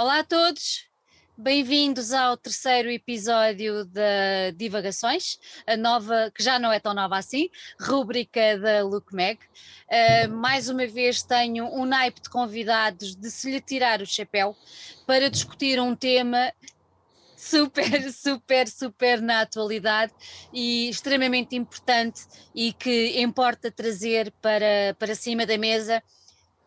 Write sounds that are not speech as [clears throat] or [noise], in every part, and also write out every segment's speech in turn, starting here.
Olá a todos, bem-vindos ao terceiro episódio da Divagações, a nova, que já não é tão nova assim, rúbrica da Look Mag. Uh, mais uma vez tenho um naipe de convidados de se lhe tirar o chapéu para discutir um tema super, [laughs] super, super na atualidade e extremamente importante e que importa trazer para, para cima da mesa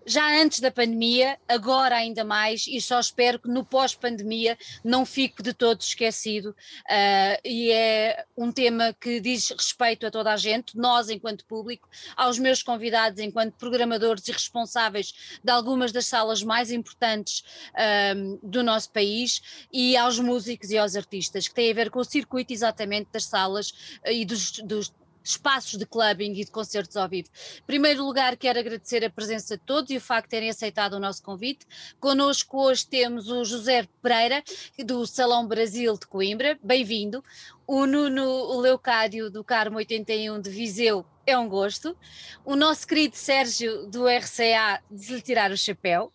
já antes da pandemia, agora ainda mais, e só espero que no pós-pandemia não fique de todo esquecido. Uh, e é um tema que diz respeito a toda a gente, nós enquanto público, aos meus convidados enquanto programadores e responsáveis de algumas das salas mais importantes uh, do nosso país e aos músicos e aos artistas, que têm a ver com o circuito exatamente das salas e dos, dos espaços de clubbing e de concertos ao vivo. Em primeiro lugar, quero agradecer a presença de todos e o facto de terem aceitado o nosso convite. Connosco hoje temos o José Pereira, do Salão Brasil de Coimbra, bem-vindo. O Nuno Leucádio, do Carmo 81 de Viseu, é um gosto. O nosso querido Sérgio, do RCA, de lhe tirar o chapéu.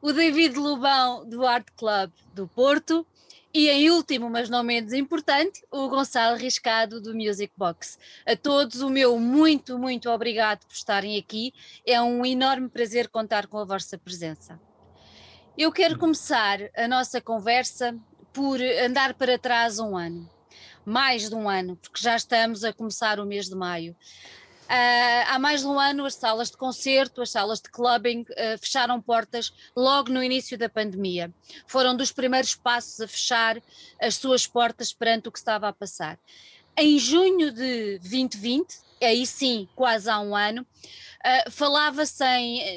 O David Lubão, do Art Club do Porto e em último, mas não menos importante, o Gonçalo Riscado do Music Box. A todos o meu muito, muito obrigado por estarem aqui. É um enorme prazer contar com a vossa presença. Eu quero começar a nossa conversa por andar para trás um ano. Mais de um ano, porque já estamos a começar o mês de maio. Uh, há mais de um ano, as salas de concerto, as salas de clubbing uh, fecharam portas logo no início da pandemia. Foram dos primeiros passos a fechar as suas portas perante o que estava a passar. Em junho de 2020, aí sim, quase há um ano, Uh, falava-se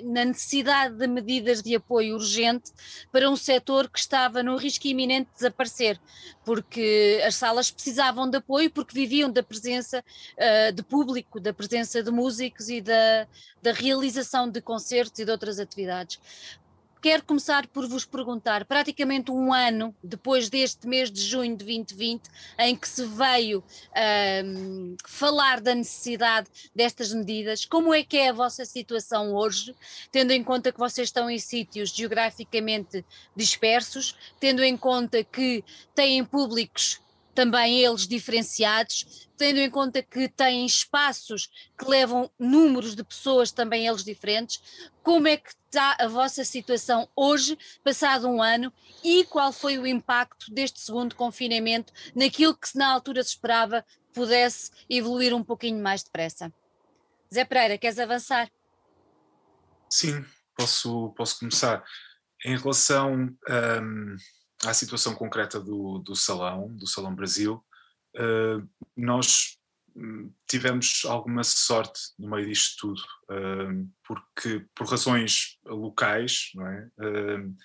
na necessidade de medidas de apoio urgente para um setor que estava no risco iminente de desaparecer, porque as salas precisavam de apoio, porque viviam da presença uh, de público, da presença de músicos e da, da realização de concertos e de outras atividades. Quero começar por vos perguntar, praticamente um ano depois deste mês de junho de 2020, em que se veio um, falar da necessidade destas medidas, como é que é a vossa situação hoje, tendo em conta que vocês estão em sítios geograficamente dispersos, tendo em conta que têm públicos também eles diferenciados, tendo em conta que têm espaços que levam números de pessoas também eles diferentes, como é que está a vossa situação hoje, passado um ano, e qual foi o impacto deste segundo confinamento naquilo que na altura se esperava pudesse evoluir um pouquinho mais depressa? Zé Pereira, queres avançar? Sim, posso, posso começar. Em relação um, à situação concreta do, do Salão, do Salão Brasil, uh, nós hum, tivemos alguma sorte no meio disto tudo, uh, porque por razões locais, não é? Uh,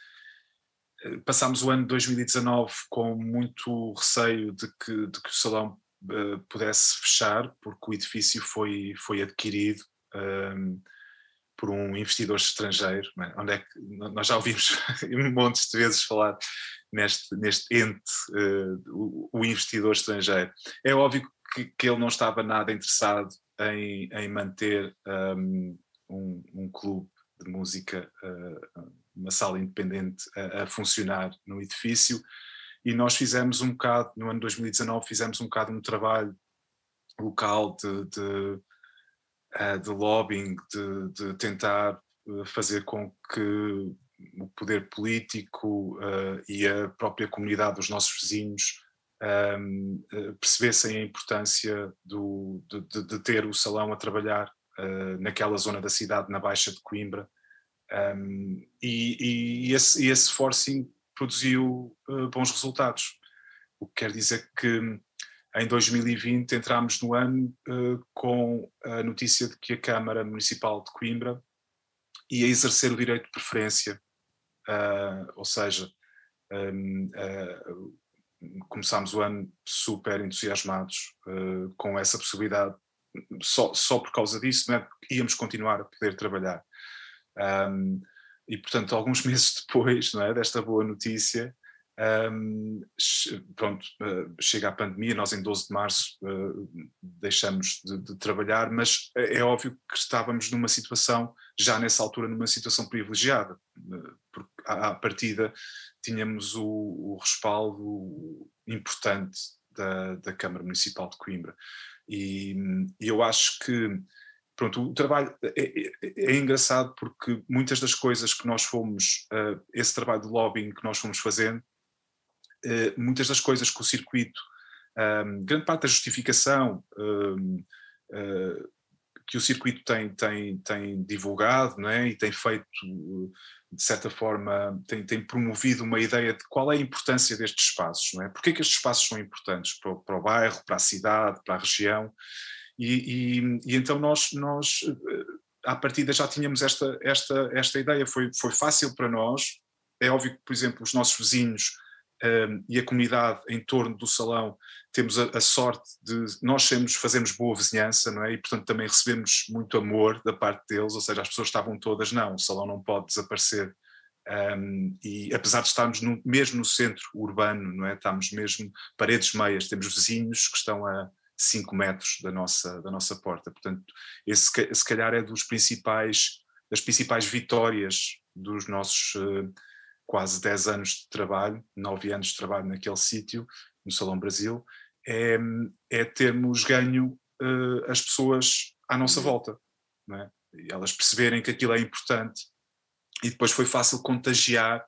passámos o ano de 2019 com muito receio de que, de que o salão pudesse fechar, porque o edifício foi, foi adquirido por um investidor estrangeiro, é? onde é que nós já ouvimos [laughs] montes de vezes falar neste, neste ente, uh, o, o, investidor estrangeiro. É óbvio que, que, ele não estava nada interessado em, em manter um, um, um, clube de música, uh, uma sala independente a, a, funcionar no edifício e nós fizemos um bocado, no ano 2019, fizemos um bocado um trabalho local de, de, de lobbying, de, de tentar fazer com que o poder político uh, e a própria comunidade dos nossos vizinhos ehm, percebessem a importância do, de, de, ter o salão a trabalhar naquela zona da cidade, na Baixa de Coimbra. Ehm, e, e, esse, esse forcing produziu bons resultados. O que quer dizer que em 2020 entramos no ano com a notícia de que a Câmara Municipal de Coimbra ia exercer o direito de preferência Uh, ou seja, um, uh, começámos o ano super entusiasmados uh, com essa possibilidade, só, só por causa disso, é? Porque íamos continuar a poder trabalhar. Um, e portanto, [laughs] alguns meses depois é, desta boa notícia, Um, pronto, uh, chega a pandemia, nós em 12 de março uh, deixamos de, de, trabalhar, mas é, é óbvio que estávamos numa situação, já nessa altura, numa situação privilegiada, uh, porque à, partida tínhamos o, o respaldo importante da, da, Câmara Municipal de Coimbra. E, e eu acho que pronto, o trabalho é, é, é, engraçado porque muitas das coisas que nós fomos, uh, esse trabalho de lobbying que nós fomos fazendo, muitas das coisas que o circuito, grande parte da justificação eh, que o circuito tem, tem, tem divulgado não é? e tem feito, de certa forma, tem, tem promovido uma ideia de qual é a importância destes espaços, não é? Porquê que estes espaços são importantes para o, para o bairro, para a cidade, para a região, e, e, e, então nós, nós eh, à partida já tínhamos esta, esta, esta ideia, foi, foi fácil para nós, é óbvio que, por exemplo, os nossos vizinhos um, eh, e a comunidade em torno do salão temos a, a, sorte de nós sermos, fazemos boa vizinhança, não é? E portanto também recebemos muito amor da parte deles, ou seja, as pessoas estavam todas, não, o salão não pode desaparecer. Um, e apesar de estarmos no, mesmo no centro urbano, não é? Estamos mesmo paredes meias, temos vizinhos que estão a, 5 metros da nossa, da nossa porta. Portanto, esse se calhar é dos principais, das principais vitórias dos nossos uh, quase 10 anos de trabalho, 9 anos de trabalho naquele sítio, no Salão Brasil, é, é termos ganho uh, as pessoas à nossa uhum. volta. Não é? Elas perceberem que aquilo é importante. E depois foi fácil contagiar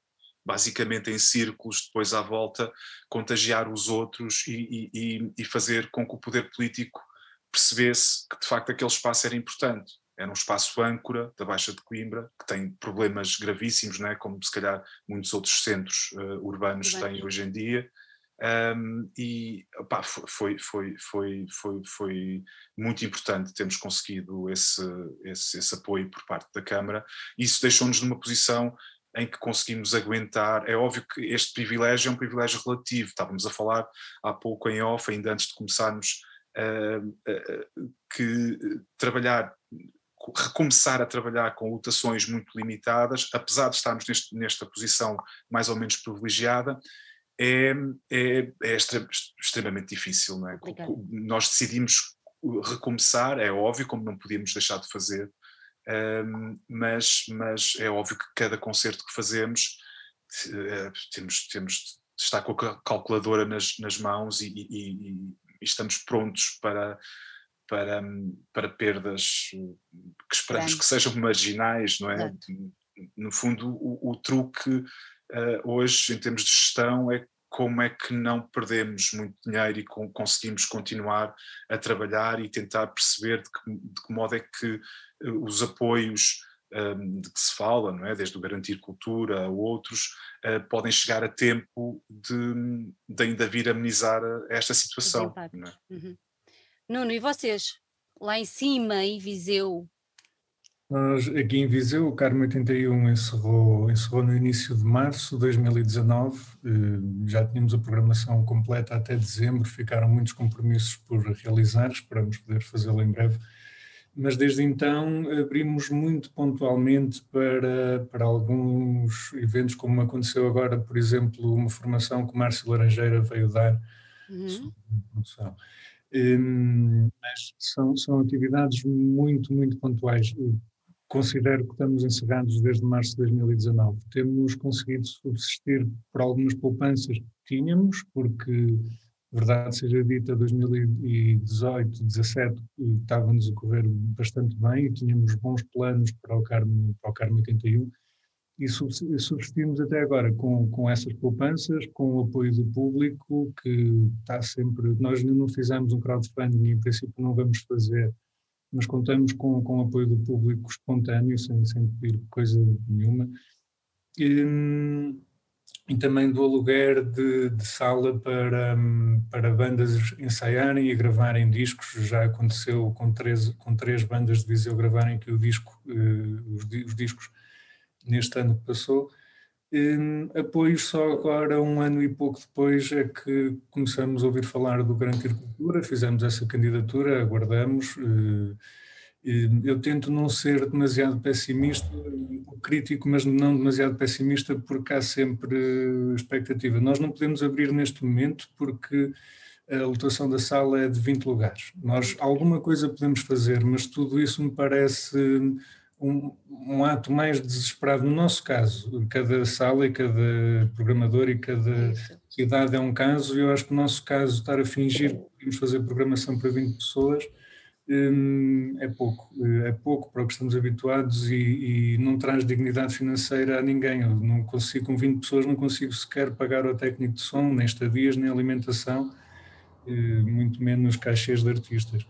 basicamente em círculos, depois à volta, contagiar os outros e, e, e fazer com que o poder político percebesse que de facto aquele espaço era importante. Era um espaço âncora da Baixa de Coimbra, que tem problemas gravíssimos, não é? como se calhar muitos outros centros uh, urbanos têm hoje em dia. Um, e foi, foi, foi, foi, foi muito importante termos conseguido esse, esse, esse apoio por parte da Câmara. Isso deixou-nos numa posição em que conseguimos aguentar. É óbvio que este privilégio é um privilégio relativo. Estávamos a falar há pouco em off, ainda antes de começarmos, uh, uh, que trabalhar, recomeçar a trabalhar com lotações muito limitadas, apesar de estarmos neste, nesta posição mais ou menos privilegiada, é, é, é extremamente difícil. Não é? Nós decidimos recomeçar, é óbvio, como não podíamos deixar de fazer, um, mas, mas é óbvio que cada concerto que fazemos uh, temos, temos de estar com a calculadora nas, nas mãos e, e, e, estamos prontos para, para, para perdas que esperamos que sejam marginais, não é? No fundo, o, o truque uh, hoje, em termos de gestão, é como é que não perdemos muito dinheiro e com, conseguimos continuar a trabalhar e tentar perceber de que, de que modo é que os apoios um, de que se fala, não é? desde o Garantir Cultura a outros, uh, podem chegar a tempo de, de ainda vir amenizar esta situação. É? Uhum. Nuno, e vocês? Lá em cima, em Viseu? Nós, aqui em Viseu, o Carmo 81 encerrou, encerrou no início de março de 2019, uh, já tínhamos a programação completa até dezembro, ficaram muitos compromissos por realizar, esperamos poder fazê-lo em breve mas desde então abrimos muito pontualmente para, para alguns eventos, como aconteceu agora, por exemplo, uma formação que o Márcio Laranjeira veio dar uhum. sobre produção. Um, mas são, são atividades muito, muito pontuais. Considero que estamos encerrados desde março de 2019. Temos conseguido subsistir por algumas poupanças que tínhamos, porque verdade seja dita, 2018, 2017 estava-nos a correr bastante bem e tínhamos bons planos para o Carmo, para o Carmo 81 e subsistimos até agora com, com essas poupanças, com o apoio do público, que está sempre. Nós não fizemos um crowdfunding e, em princípio, não vamos fazer, mas contamos com, com o apoio do público espontâneo, sem, sem pedir coisa nenhuma. E, e também do aluguer de, de, sala para, para bandas ensaiarem e gravarem discos. Já aconteceu com três, com três bandas de Viseu gravarem que o disco, uh, os, os, discos neste ano que passou. Um, apoios só agora, um ano e pouco depois, é que começamos a ouvir falar do Garantir Cultura, fizemos essa candidatura, aguardamos. Uh, Eu tento não ser demasiado pessimista, crítico, mas não demasiado pessimista, porque há sempre expectativa. Nós não podemos abrir neste momento porque a lotação da sala é de 20 lugares. Nós alguma coisa podemos fazer, mas tudo isso me parece um, um, ato mais desesperado. No nosso caso, cada sala e cada programador e cada cidade é um caso, e eu acho que no nosso caso, estar a fingir que podemos fazer programação para 20 pessoas hum, é pouco. É pouco para o que estamos habituados e, e, não traz dignidade financeira a ninguém. Eu não consigo, com 20 pessoas, não consigo sequer pagar ao técnico de som, nem estadias, nem alimentação, eh, muito menos caixas de artistas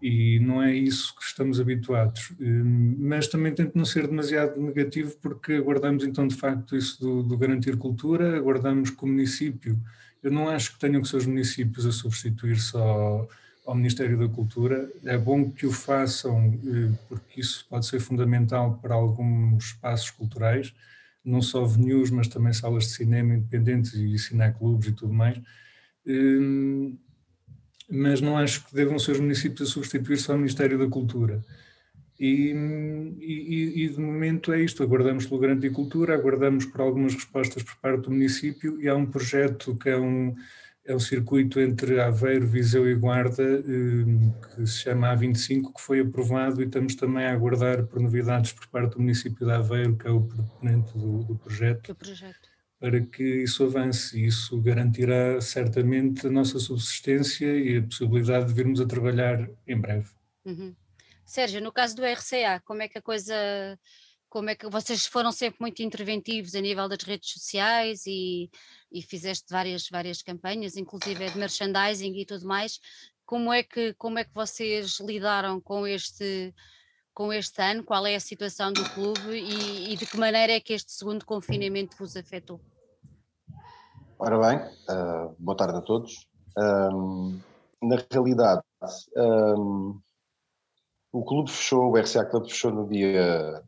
e não é isso que estamos habituados. Hum, mas também tento não ser demasiado negativo, porque aguardamos então de facto isso do, do, garantir cultura, aguardamos que o município, eu não acho que tenham que ser os municípios a substituir-se ao, ao Ministério da Cultura, é bom que o façam, eh, porque isso pode ser fundamental para alguns espaços culturais, não só venues, mas também salas de cinema independentes e cineclubes e tudo mais hum, mas não acho que devam ser os municípios a substituir-se ao Ministério da Cultura. E, e, e, de momento é isto, aguardamos pelo Grande Cultura, aguardamos por algumas respostas por parte do município e há um projeto que é um, é um circuito entre Aveiro, Viseu e Guarda, eh, que se chama A25, que foi aprovado e estamos também a aguardar por novidades por parte do município de Aveiro, que é o proponente do, do projeto. Do projeto para que isso avance. Isso garantirá certamente a nossa subsistência e a possibilidade de virmos a trabalhar em breve. Uhum. Sérgio, no caso do RCA, como é que a coisa. Como é que vocês foram sempre muito interventivos a nível das redes sociais e, e fizeste várias, várias campanhas, inclusive de merchandising e tudo mais. Como é que, como é que vocês lidaram com este, com este ano? Qual é a situação do clube e, e de que maneira é que este segundo confinamento vos afetou? Ora bem, uh, boa tarde a todos. Um, na realidade, um, o clube fechou, o RCA Club fechou no dia,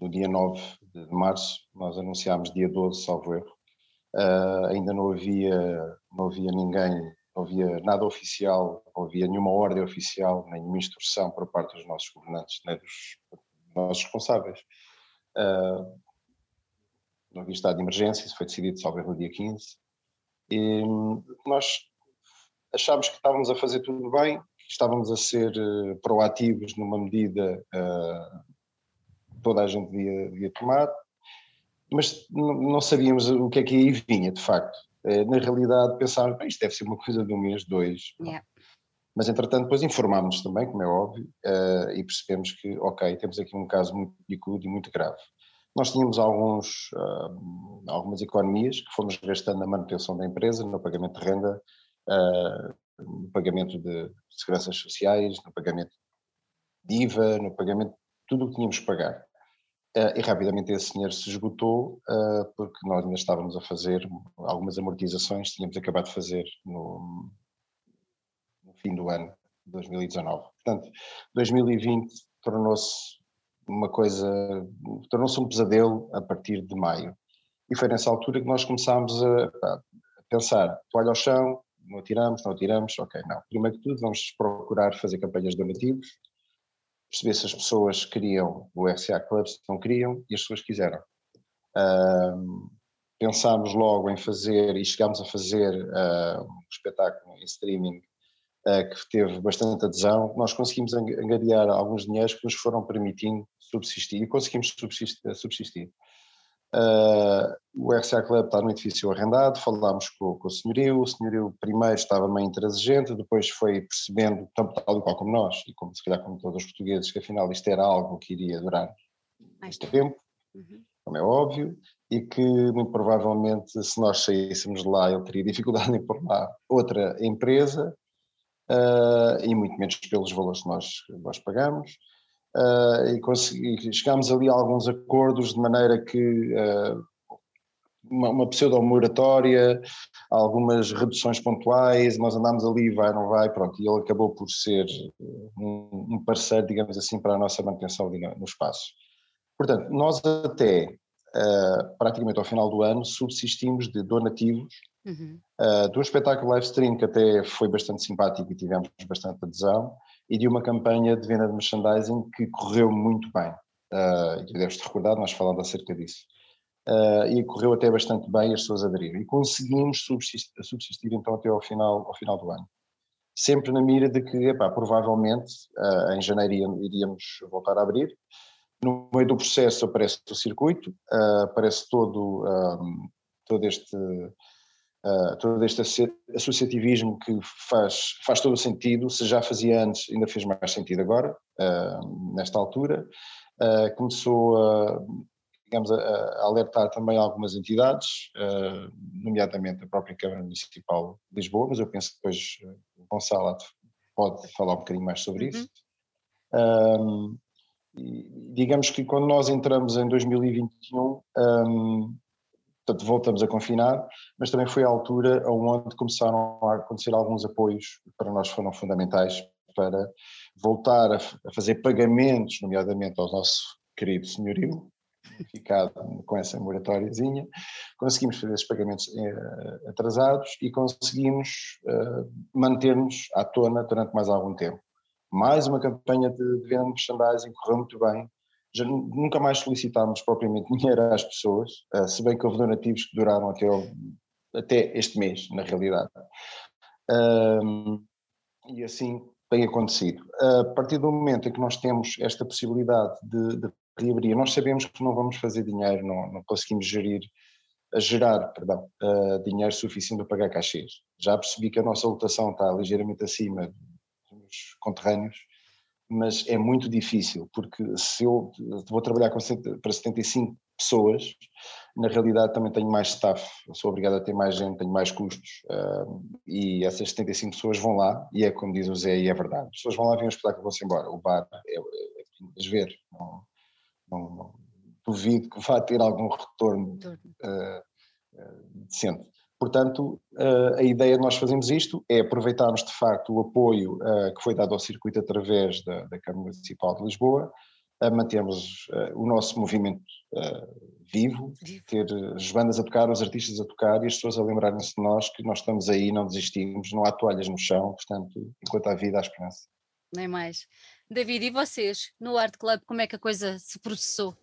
no dia 9 de março, nós anunciámos dia 12, salvo erro. Uh, ainda não havia, não havia ninguém não havia nada oficial, não havia nenhuma ordem oficial, nenhuma instrução por parte dos nossos governantes, nem dos nossos responsáveis. Uh, não havia estado de emergência, isso foi decidido salvo no dia 15. E nós achámos que estávamos a fazer tudo bem, que estávamos a ser uh, proativos numa medida uh, toda a gente devia, devia tomar, mas não sabíamos o que é que aí vinha, de facto. Eh, na realidade pensámos, isto deve ser uma coisa de um mês, dois. Yeah. Mas entretanto depois informámos também, como é óbvio, uh, e percebemos que, ok, temos aqui um caso muito picudo e muito grave. Nós tínhamos alguns, uh, algumas economias que fomos gastando na manutenção da empresa, no pagamento de renda, uh, no pagamento de seguranças sociais, no pagamento de IVA, no pagamento de tudo o que tínhamos que pagar. Uh, e rapidamente esse dinheiro se esgotou, porque nós ainda estávamos a fazer algumas amortizações, tínhamos acabado de fazer no, no fim do ano de 2019. Portanto, 2020 tornou-se uma coisa, tornou-se um pesadelo a partir de maio. E foi nessa altura que nós começámos a, a pensar, toalha ao chão, não atiramos, não atiramos, ok, não. Primeiro que tudo vamos procurar fazer campanhas de donativos, perceber se as pessoas queriam o RCA Club, se não queriam, e as pessoas quiseram. Pensámos logo em fazer, e chegámos a fazer uh, um espetáculo em streaming que teve bastante adesão. Nós conseguimos angariar alguns dinheiros que nos foram permitindo subsistir, e conseguimos subsistir. subsistir. Uh, o RCA Club está no edifício arrendado, falámos com, com, o senhorio, o senhorio primeiro estava meio intransigente, depois foi percebendo, tal e qual como nós, e como se calhar como todos os portugueses, que afinal isto era algo que iria durar mais tempo, uhum. como é óbvio, e que muito provavelmente se nós saíssemos de lá ele teria dificuldade em pôr lá outra empresa, uh, e muito menos pelos valores que nós, nós pagamos, uh, e, consegui, chegámos ali a alguns acordos de maneira que uh, uma, uma pseudo-moratória, algumas reduções pontuais, nós andámos ali, vai, não vai, pronto, e ele acabou por ser um, um parceiro, digamos assim, para a nossa manutenção no espaço. Portanto, nós até uh, praticamente ao final do ano, subsistimos de donativos uhum. uh, de um espetáculo live stream que até foi bastante simpático e tivemos bastante adesão, e de uma campanha de venda de merchandising que correu muito bem. Uh, e deves-te recordar, nós falamos acerca disso. Uh, e correu até bastante bem, as pessoas aderiram. E conseguimos subsistir, subsistir, então até ao final, ao final do ano. Sempre na mira de que, epá, provavelmente, uh, em janeiro iríamos voltar a abrir. No meio do processo aparece o circuito, uh, aparece todo, um, todo este Uh, todo este associativismo que faz, faz todo o sentido, se já fazia antes, ainda fez mais sentido agora, uh, nesta altura. Uh, começou a, digamos, a, a, alertar também algumas entidades, nomeadamente a própria Câmara Municipal de Lisboa, mas eu penso que depois o Gonçalo pode falar um bocadinho mais sobre uhum. Digamos que quando nós entramos em 2021, um, Portanto, voltamos a confinar, mas também foi a altura onde começaram a acontecer alguns apoios que para nós foram fundamentais para voltar a, fazer pagamentos, nomeadamente ao nosso querido senhorio, ficado com essa moratóriazinha, conseguimos fazer esses pagamentos eh, atrasados e conseguimos uh, manter-nos à tona durante mais algum tempo. Mais uma campanha de, de venda de merchandising correu muito bem, já nunca mais solicitámos propriamente [laughs] dinheiro às pessoas, eh, se bem que houve donativos que duraram até, até este mês, na realidade. Um, e assim tem acontecido. A partir do momento em que nós temos esta possibilidade de, de reabrir, nós sabemos que não vamos fazer dinheiro, não, não conseguimos gerir, gerar perdão, uh, dinheiro suficiente para pagar cachês. Já percebi que a nossa lotação está ligeiramente acima dos conterrâneos, mas é muito difícil, porque se eu vou trabalhar com, para 75 pessoas, na realidade também tenho mais staff, sou obrigado a ter mais gente, tenho mais custos, uh, e essas 75 pessoas vão lá, e é como diz o Zé, e é verdade, as pessoas vão lá ver um espetáculo vão-se embora, o bar é, é, é ver, não, não, não, duvido que vá ter algum retorno uh, uh, decente. Portanto, a ideia de nós fazermos isto é aproveitarmos de facto o apoio que foi dado ao circuito através da, da Câmara Municipal de Lisboa, a mantermos o nosso movimento vivo, ter as bandas a tocar, os artistas a tocar e as pessoas a lembrarem-se de nós que nós estamos aí, não desistimos, não há toalhas no chão, portanto, enquanto há vida, há esperança. Nem mais. David, e vocês, no Art Club, como é que a coisa se processou?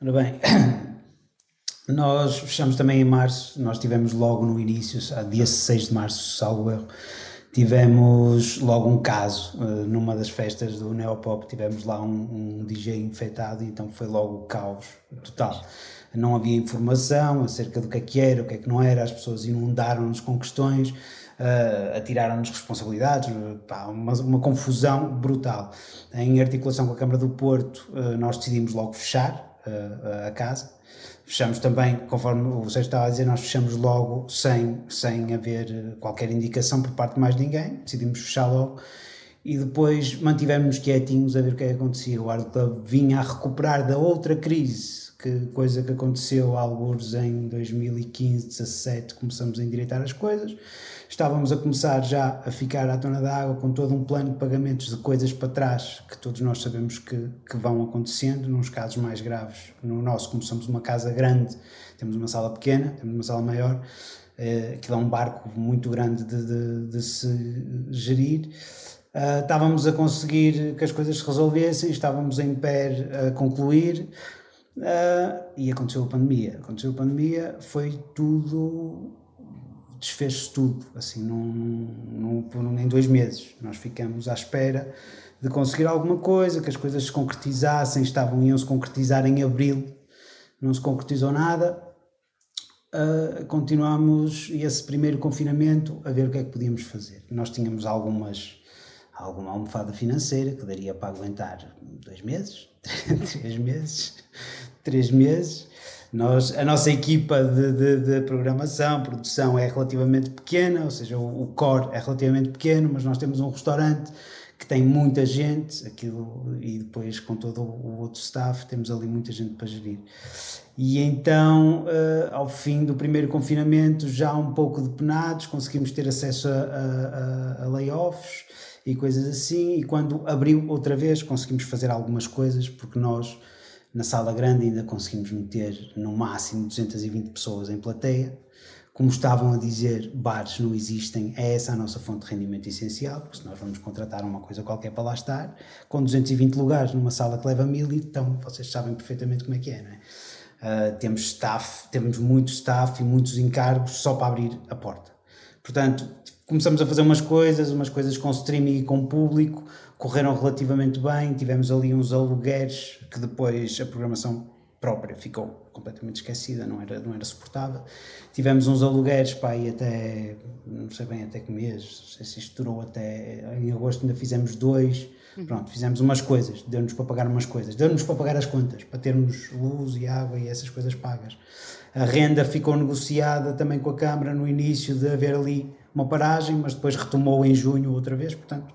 Ora bem, [clears throat] nós fechamos também em março, nós tivemos logo no início, dia 6 de março, salvo erro, tivemos logo um caso uh, numa das festas do Neopop, tivemos lá um, um DJ infectado, então foi logo o caos total. Não havia informação acerca do que é que era, o que é que não era, as pessoas inundaram-nos com questões, uh, atiraram-nos responsabilidades, pá, uma, uma, confusão brutal. Em articulação com a Câmara do Porto, uh, nós decidimos logo fechar a casa fechamos também, conforme Sérgio estava a dizer, nós fechamos logo sem, sem haver qualquer indicação por parte de mais ninguém, decidimos fechar logo. E depois mantivemos-nos quietinhos a ver o que é que acontecia. O Art vinha a recuperar da outra crise, que coisa que aconteceu alguns em 2015, 17, começamos a endireitar as coisas estávamos a começar já a ficar à tona da água com todo um plano de pagamentos de coisas para trás que todos nós sabemos que, que vão acontecendo, nos casos mais graves. No nosso, como somos uma casa grande, temos uma sala pequena, temos uma sala maior, eh, que dá um barco muito grande de, de, de se gerir. Uh, estávamos a conseguir que as coisas se resolvessem, estávamos em pé a concluir uh, e aconteceu a pandemia. Aconteceu a pandemia, foi tudo desfez-se tudo, assim, num, num, em dois meses. Nós ficamos à espera de conseguir alguma coisa, que as coisas se concretizassem, estavam, iam se concretizar em abril, não se concretizou nada. Uh, continuamos esse primeiro confinamento a ver o que é que podíamos fazer. Nós tínhamos algumas, alguma almofada financeira que daria para aguentar dois meses, [laughs] três meses, três meses nós, a nossa equipa de, de, de, programação, produção é relativamente pequena, ou seja, o, o, core é relativamente pequeno, mas nós temos um restaurante que tem muita gente, aquilo, e depois com todo o outro staff temos ali muita gente para gerir. E então, uh, ao fim do primeiro confinamento, já um pouco depenados, conseguimos ter acesso a, a, a layoffs e coisas assim, e quando abriu outra vez conseguimos fazer algumas coisas, porque nós Na sala grande ainda conseguimos meter no máximo 220 pessoas em plateia. Como estavam a dizer, bares não existem, é essa a nossa fonte de rendimento essencial, porque se nós vamos contratar uma coisa qualquer para lá estar, com 220 lugares numa sala que leva mil, então vocês sabem perfeitamente como é que é, não é? Uh, temos staff, temos muito staff e muitos encargos só para abrir a porta. Portanto, começamos a fazer umas coisas, umas coisas com streaming e com público, correram relativamente bem, tivemos ali uns alugueres que depois a programação própria ficou completamente esquecida, não era, não era suportável. Tivemos uns alugueres para aí até, não sei bem até que mês, não sei se isto durou até, em agosto ainda fizemos dois, uhum. pronto, fizemos umas coisas, deu-nos para pagar umas coisas, deu-nos para pagar as contas, para termos luz e água e essas coisas pagas. A renda ficou negociada também com a Câmara no início de haver ali uma paragem, mas depois retomou em junho outra vez, portanto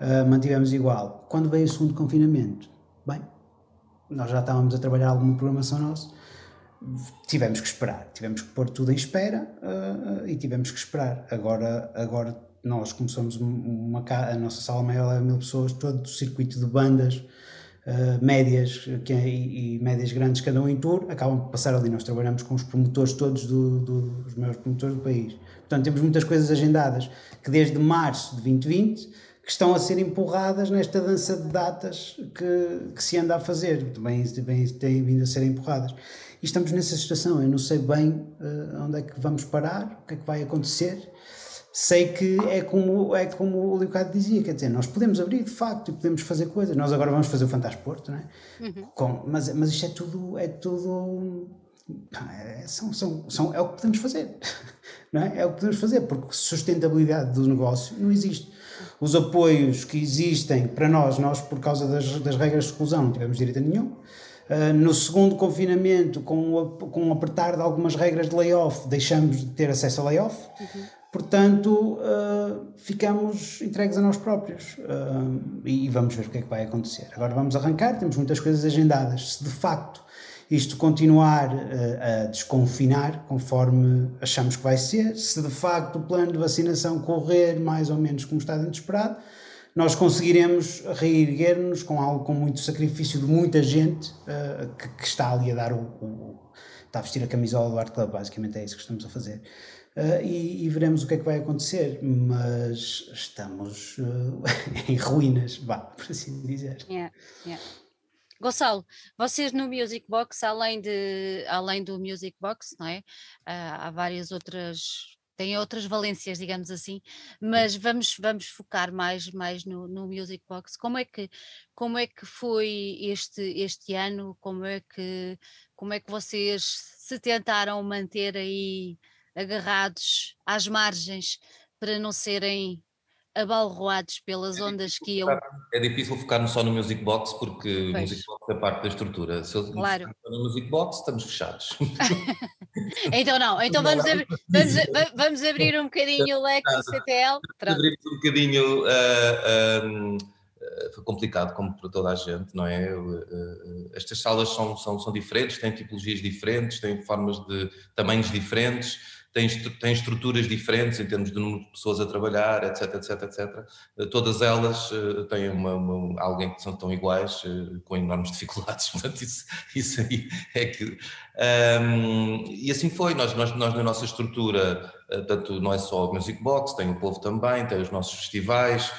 uh, mantivemos igual. Quando veio o segundo confinamento, bem, nós já estávamos a trabalhar alguma programação nossa, tivemos que esperar, tivemos que pôr tudo em espera uh, e tivemos que esperar. Agora, agora nós começamos uma, a nossa sala maior leva mil pessoas, todo o circuito de bandas, Uh, médias que, é, e, e, médias grandes cada um em tour, acabam por passar ali. Nós trabalhamos com os promotores todos do, do, dos maiores promotores do país. Portanto, temos muitas coisas agendadas que desde março de 2020 que estão a ser empurradas nesta dança de datas que, que se anda a fazer, também, também têm vindo a ser empurradas. E estamos nessa situação, eu não sei bem uh, onde é que vamos parar, o que é que vai acontecer, sei que é como, é como o Leocado dizia, quer dizer, nós podemos abrir de facto e podemos fazer coisas. Nós agora vamos fazer o Fantasporto, não é? Uhum. Com, mas, mas isto é tudo, é tudo é, são, são, são, é o que podemos fazer, [laughs] não é? É o que podemos fazer, porque sustentabilidade do negócio não existe. Os apoios que existem para nós, nós por causa das, das regras de exclusão não tivemos direito a nenhum. Uh, no segundo confinamento, com o, com o apertar de algumas regras de layoff, deixamos de ter acesso a layoff. Uhum. Portanto, uh, ficamos entregues a nós próprios uh, e, e, vamos ver o que é que vai acontecer. Agora vamos arrancar, temos muitas coisas agendadas. Se de facto isto continuar uh, a desconfinar, conforme achamos que vai ser, se de facto o plano de vacinação correr mais ou menos como está dentro esperado, nós conseguiremos reerguer-nos com algo com muito sacrifício de muita gente que, que, está ali a dar o, o, está a vestir a camisola do Art Club, basicamente é isso que estamos a fazer uh, e, e, veremos o que é que vai acontecer. Mas estamos uh, [laughs] em ruínas, vá, por assim dizer. Yeah, yeah. Gonçalo, vocês no Music Box, além, de, além do Music Box, não é? Uh, há várias outras tem outras valências, digamos assim, mas vamos, vamos focar mais, mais no, no Music Box. Como é que, como é que foi este, este ano? Como é, que, como é que vocês se tentaram manter aí agarrados às margens para não serem abalroados pelas é ondas que iam. É difícil focar só no Music Box porque o Music Box é parte da estrutura. Se eu claro. no Music Box, estamos fechados. [laughs] então não, então vamos, abrir, vamos, vamos abrir um bocadinho o leque do CTL. Abrir um bocadinho. Uh, uh, foi complicado, como para toda a gente, não é? Estas salas são, são, são diferentes, têm tipologias diferentes, têm formas de tamanhos diferentes tem, tem estruturas diferentes em termos de número de pessoas a trabalhar, etc, etc, etc. Todas elas uh, têm uma, uma, alguém que são tão iguais, uh, com enormes [laughs] dificuldades, portanto isso, isso aí é que... Um, e assim foi, nós, nós, nós na nossa estrutura, uh, tanto não é só o Music Box, tem o Povo também, tem os nossos festivais,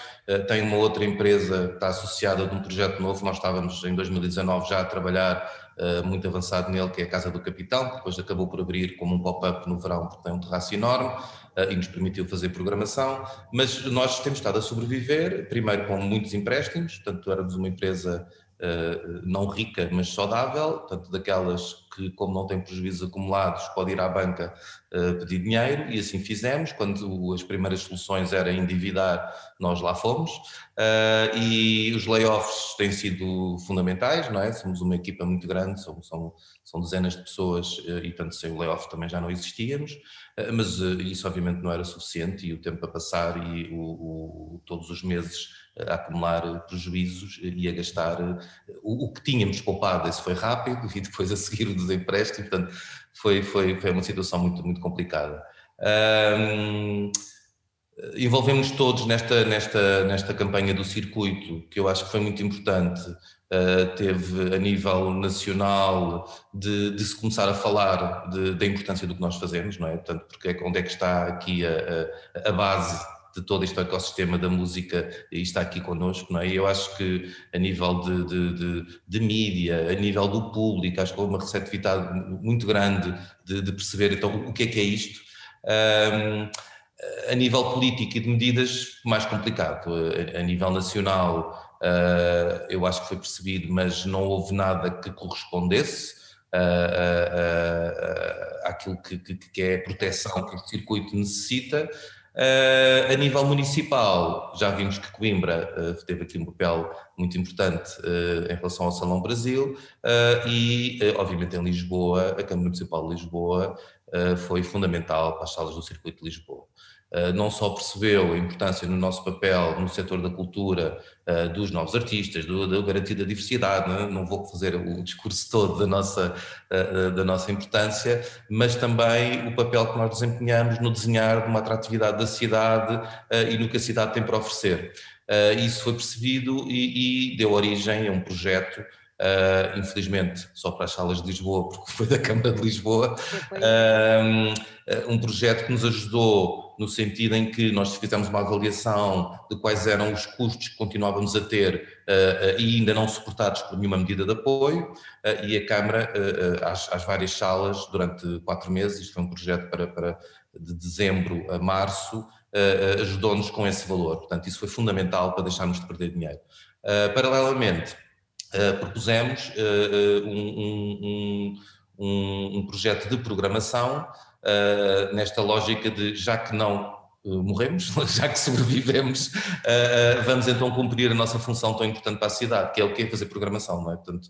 tem uma outra empresa que está associada de um projeto novo, nós estávamos em 2019 já a trabalhar muito avançado nele, que é a Casa do Capitão, que depois acabou por abrir como um pop-up no verão, porque tem um terraço enorme uh, e nos permitiu fazer programação. Mas nós temos estado a sobreviver, primeiro com muitos empréstimos, portanto, éramos uma empresa uh, não rica, mas saudável, portanto, daquelas que, como não tem prejuízos acumulados, pode ir à banca uh, pedir dinheiro, e assim fizemos. Quando as primeiras soluções eram endividar, nós lá fomos. Uh, e os layoffs têm sido fundamentais, não é? Somos uma equipa muito grande, são, são, são dezenas de pessoas, uh, e tanto sem o layoff também já não existíamos, mas isso obviamente não era suficiente, e o tempo a passar, e o, o, todos os meses a acumular prejuízos e a gastar o, o que tínhamos poupado, esse foi rápido, e depois a seguir o dos empréstimos, portanto, foi, foi, foi uma situação muito, muito complicada. Um, envolvemos todos nesta, nesta, nesta campanha do circuito, que eu acho que foi muito importante. Uh, teve a nível nacional de, de se começar a falar da importância do que nós fazemos, não é? Portanto, porque é onde é que está aqui a, a, a base de todo este ecossistema da música e está aqui connosco, não é? E eu acho que a nível de, de, de, de, mídia, a nível do público, acho que houve uma receptividade muito grande de, de perceber então o que é que é isto. Um, a nível político e de medidas, mais complicado. A, nível nacional, uh, eu acho que foi percebido, mas não houve nada que correspondesse àquilo que, que, que, é a proteção que o circuito necessita. Uh, a nível municipal, já vimos que Coimbra uh, teve aqui um papel muito importante uh, em relação ao Salão Brasil e, obviamente, em Lisboa, a Câmara Municipal de Lisboa foi fundamental para as salas do Circuito de Lisboa. Eh, não só percebeu a importância no nosso papel no setor da cultura eh, dos novos artistas, do, da garantia da diversidade, não, é? não, vou fazer o discurso todo da nossa, eh, da nossa importância, mas também o papel que nós desempenhamos no desenhar de uma atratividade da cidade e no que a cidade tem para oferecer. Isso foi percebido e, e deu origem a um projeto Uh, infelizmente só para as salas de Lisboa, porque foi da Câmara de Lisboa, uh, um projeto que nos ajudou no sentido em que nós fizemos uma avaliação de quais eram os custos que continuávamos a ter uh, e ainda não suportados por nenhuma medida de apoio, e a Câmara, às, às, várias salas, durante quatro meses, isto foi um projeto para, para de dezembro a março, ajudou-nos com esse valor. Portanto, isso foi fundamental para deixarmos de perder dinheiro. paralelamente, eh, propusemos uh, um, um, um, um, projeto de programação nesta lógica de já que não morremos, [laughs] já que sobrevivemos, vamos então cumprir a nossa função tão importante para a cidade, que é o que é fazer programação, não é? Portanto,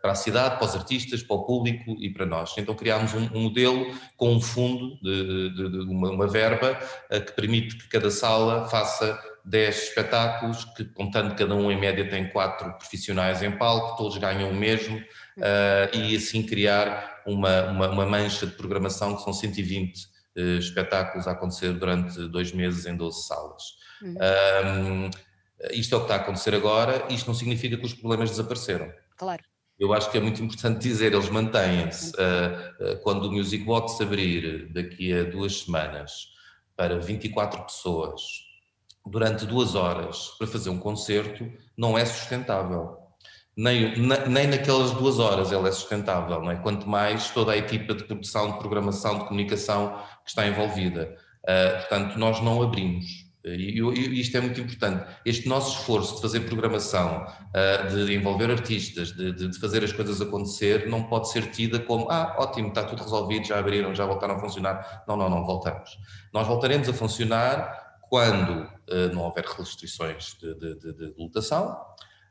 para a cidade, para os artistas, para o público e para nós. Então criámos um, modelo com um fundo, de, de, de uma, uma verba, que permite que cada sala faça 10 espetáculos, que contando cada um em média tem quatro profissionais em palco, todos ganham o mesmo, uh, e assim criar uma, uma, uma, mancha de programação que são 120 uh, eh, espetáculos a acontecer durante dois meses em 12 salas. Uhum. Um, isto é o que está a acontecer agora, isto não significa que os problemas desapareceram. Claro. Eu acho que é muito importante dizer, eles mantêm-se. Uh, quando o Music Box abrir daqui a duas semanas para 24 pessoas, durante duas horas para fazer um concerto não é sustentável. Nem, nem naquelas duas horas ela é sustentável, não é? Quanto mais toda a equipa de produção, de programação, de comunicação que está envolvida. Uh, portanto, nós não abrimos. E, isto é muito importante. Este nosso esforço de fazer programação, uh, de envolver artistas, de, de, fazer as coisas acontecer, não pode ser tida como ah, ótimo, está tudo resolvido, já abriram, já voltaram a funcionar. Não, não, não voltamos. Nós voltaremos a funcionar quando não houver restrições de, de, de, de, lotação,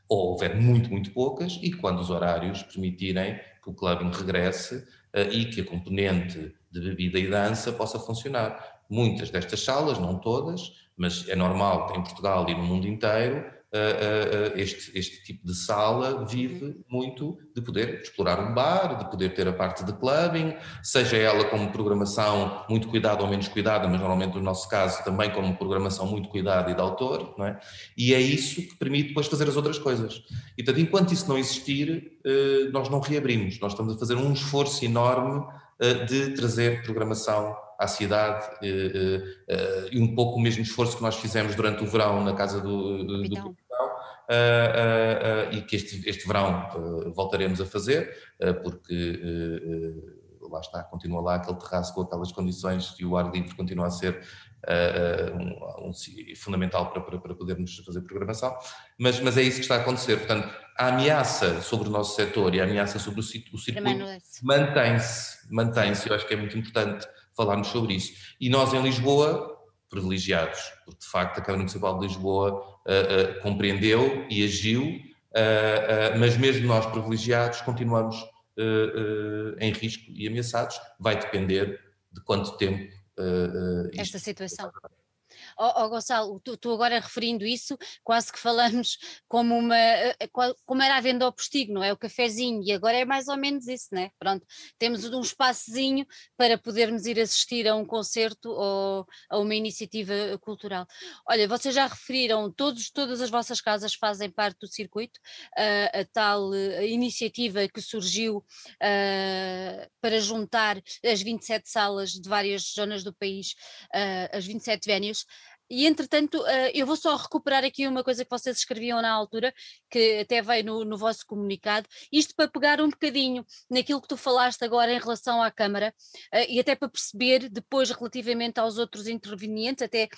ou houver muito, muito poucas, e quando os horários permitirem que o clubbing regresse uh, e que a componente de bebida e dança possa funcionar. Muitas destas salas, não todas, mas é normal em Portugal e no mundo inteiro, uh, uh, este, este tipo de sala vive muito de poder explorar um bar, de poder ter a parte de clubbing, seja ela como programação muito cuidada ou menos cuidada, mas normalmente no nosso caso também como programação muito cuidada e de autor, não é? E é isso que permite depois fazer as outras coisas. E portanto, enquanto isso não existir, uh, nós não reabrimos, nós estamos a fazer um esforço enorme de trazer programação à cidade e um pouco o mesmo esforço que nós fizemos durante o verão na casa do, do, do e que este, este verão voltaremos a fazer, porque lá está, continua lá aquele terraço com aquelas condições e o ar livre continua a ser um, um, fundamental para, para, para, podermos fazer programação, mas, mas é isso que está a acontecer. Portanto, a ameaça sobre o nosso setor e a ameaça sobre o, o circuito mantém-se, mantém-se, eu acho que é muito importante falarmos sobre isso. E nós em Lisboa privilegiados, porque de facto a Câmara Municipal de Lisboa uh, compreendeu e agiu, mas mesmo nós privilegiados continuamos em risco e ameaçados, vai depender de quanto tempo esta situação. Oh, oh Gonçalo, tu, tu, agora referindo isso, quase que falamos como uma eh, eh, como era a venda ao postigo, não é? O cafezinho, e agora é mais ou menos isso, né? Pronto, temos um espaçozinho para podermos ir assistir a um concerto ou a uma iniciativa cultural. Olha, vocês já referiram, todos, todas as vossas casas fazem parte do circuito, uh, a tal uh, iniciativa que surgiu uh, para juntar as 27 salas de várias zonas do país, as 27 venues. E entretanto, eu vou só recuperar aqui uma coisa que vocês escreviam na altura, que até veio no, no, vosso comunicado, isto para pegar um bocadinho naquilo que tu falaste agora em relação à Câmara, e até para perceber depois relativamente aos outros intervenientes, até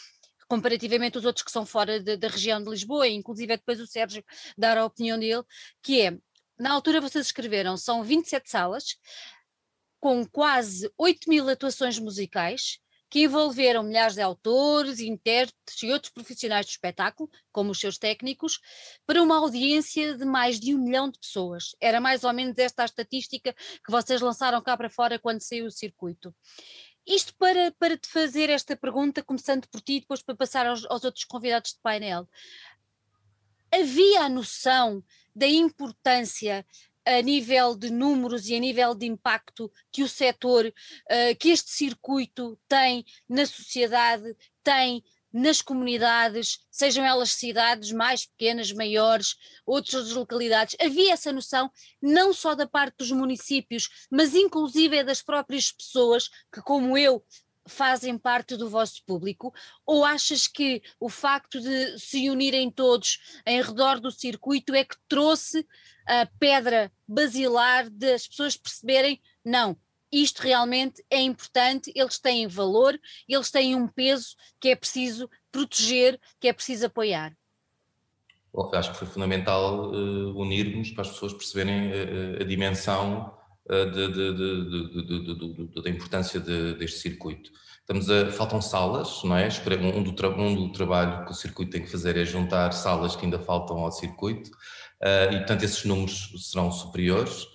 comparativamente aos outros que são fora de, da região de Lisboa, inclusive depois o Sérgio dar a opinião dele, que é, na altura vocês escreveram, são 27 salas, com quase 8 mil atuações musicais, que envolveram milhares de autores, intérpretes e outros profissionais do espetáculo, como os seus técnicos, para uma audiência de mais de um milhão de pessoas. Era mais ou menos esta a estatística que vocês lançaram cá para fora quando saiu o circuito. Isto para, para te fazer esta pergunta, começando por ti, depois para passar aos, aos outros convidados de painel. Havia a noção da importância a nível de números e a nível de impacto que o setor, uh, que este circuito tem na sociedade, tem nas comunidades, sejam elas cidades mais pequenas, maiores, outras localidades. Havia essa noção não só da parte dos municípios, mas inclusive das próprias pessoas que, como eu, fazem parte do vosso público? Ou achas que o facto de se unirem todos em redor do circuito é que trouxe a pedra basilar das pessoas perceberem, não, isto realmente é importante, eles têm valor, eles têm um peso que é preciso proteger, que é preciso apoiar. Bom, acho que foi fundamental uh, unirmos para as pessoas perceberem uh, a dimensão uh, de, de, de, da importância deste circuito. Estamos a, faltam salas, não é? Um do, um do trabalho que o circuito tem que fazer é juntar salas que ainda faltam ao circuito e, portanto, esses números serão superiores.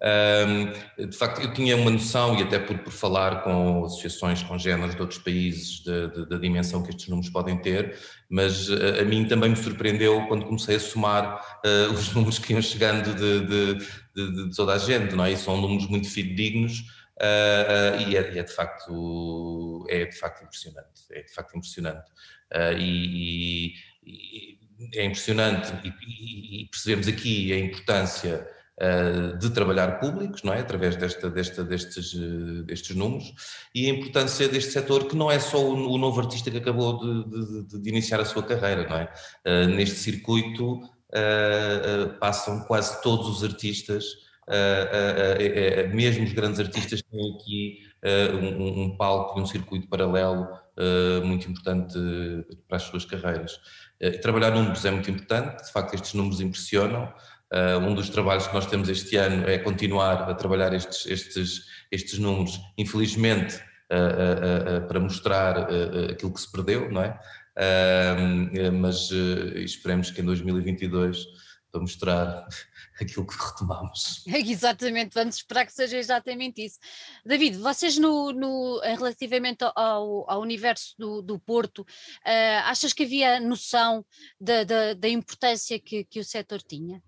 Um, de facto, eu tinha uma noção, e até por, por falar com associações com géneros de outros países, da dimensão que estes números podem ter, mas a, ah, a, mim também me surpreendeu quando comecei a somar uh, [laughs] os números que iam chegando de, de, toda a gente, não é? E são números muito fidedignos uh, uh, e, é, e, é, de facto, é de facto impressionante, é de facto impressionante. E, e, é impressionante e, percebemos aqui a importância eh, de trabalhar públicos, não é? Através desta, desta, destes, eh, destes números, e a importância deste setor, que não é só o, novo artista que acabou de, de, de, iniciar a sua carreira, não é? Uh, neste circuito passam quase todos os artistas, mesmo os grandes artistas têm aqui um, palco e um circuito paralelo muito importante para as suas carreiras. Trabalhar números é muito importante, de facto estes números impressionam, Uh, um dos trabalhos que nós temos este ano é continuar a trabalhar estes, estes, estes números, infelizmente, uh, para mostrar aquilo que se perdeu, não é? mas esperemos que em 2022 para mostrar [laughs] aquilo que retomamos. [laughs] Exatamente, vamos esperar que seja exatamente isso. David, vocês no, no relativamente ao, ao universo do, do Porto, uh, achas que havia noção da, da, da importância que, que o setor tinha?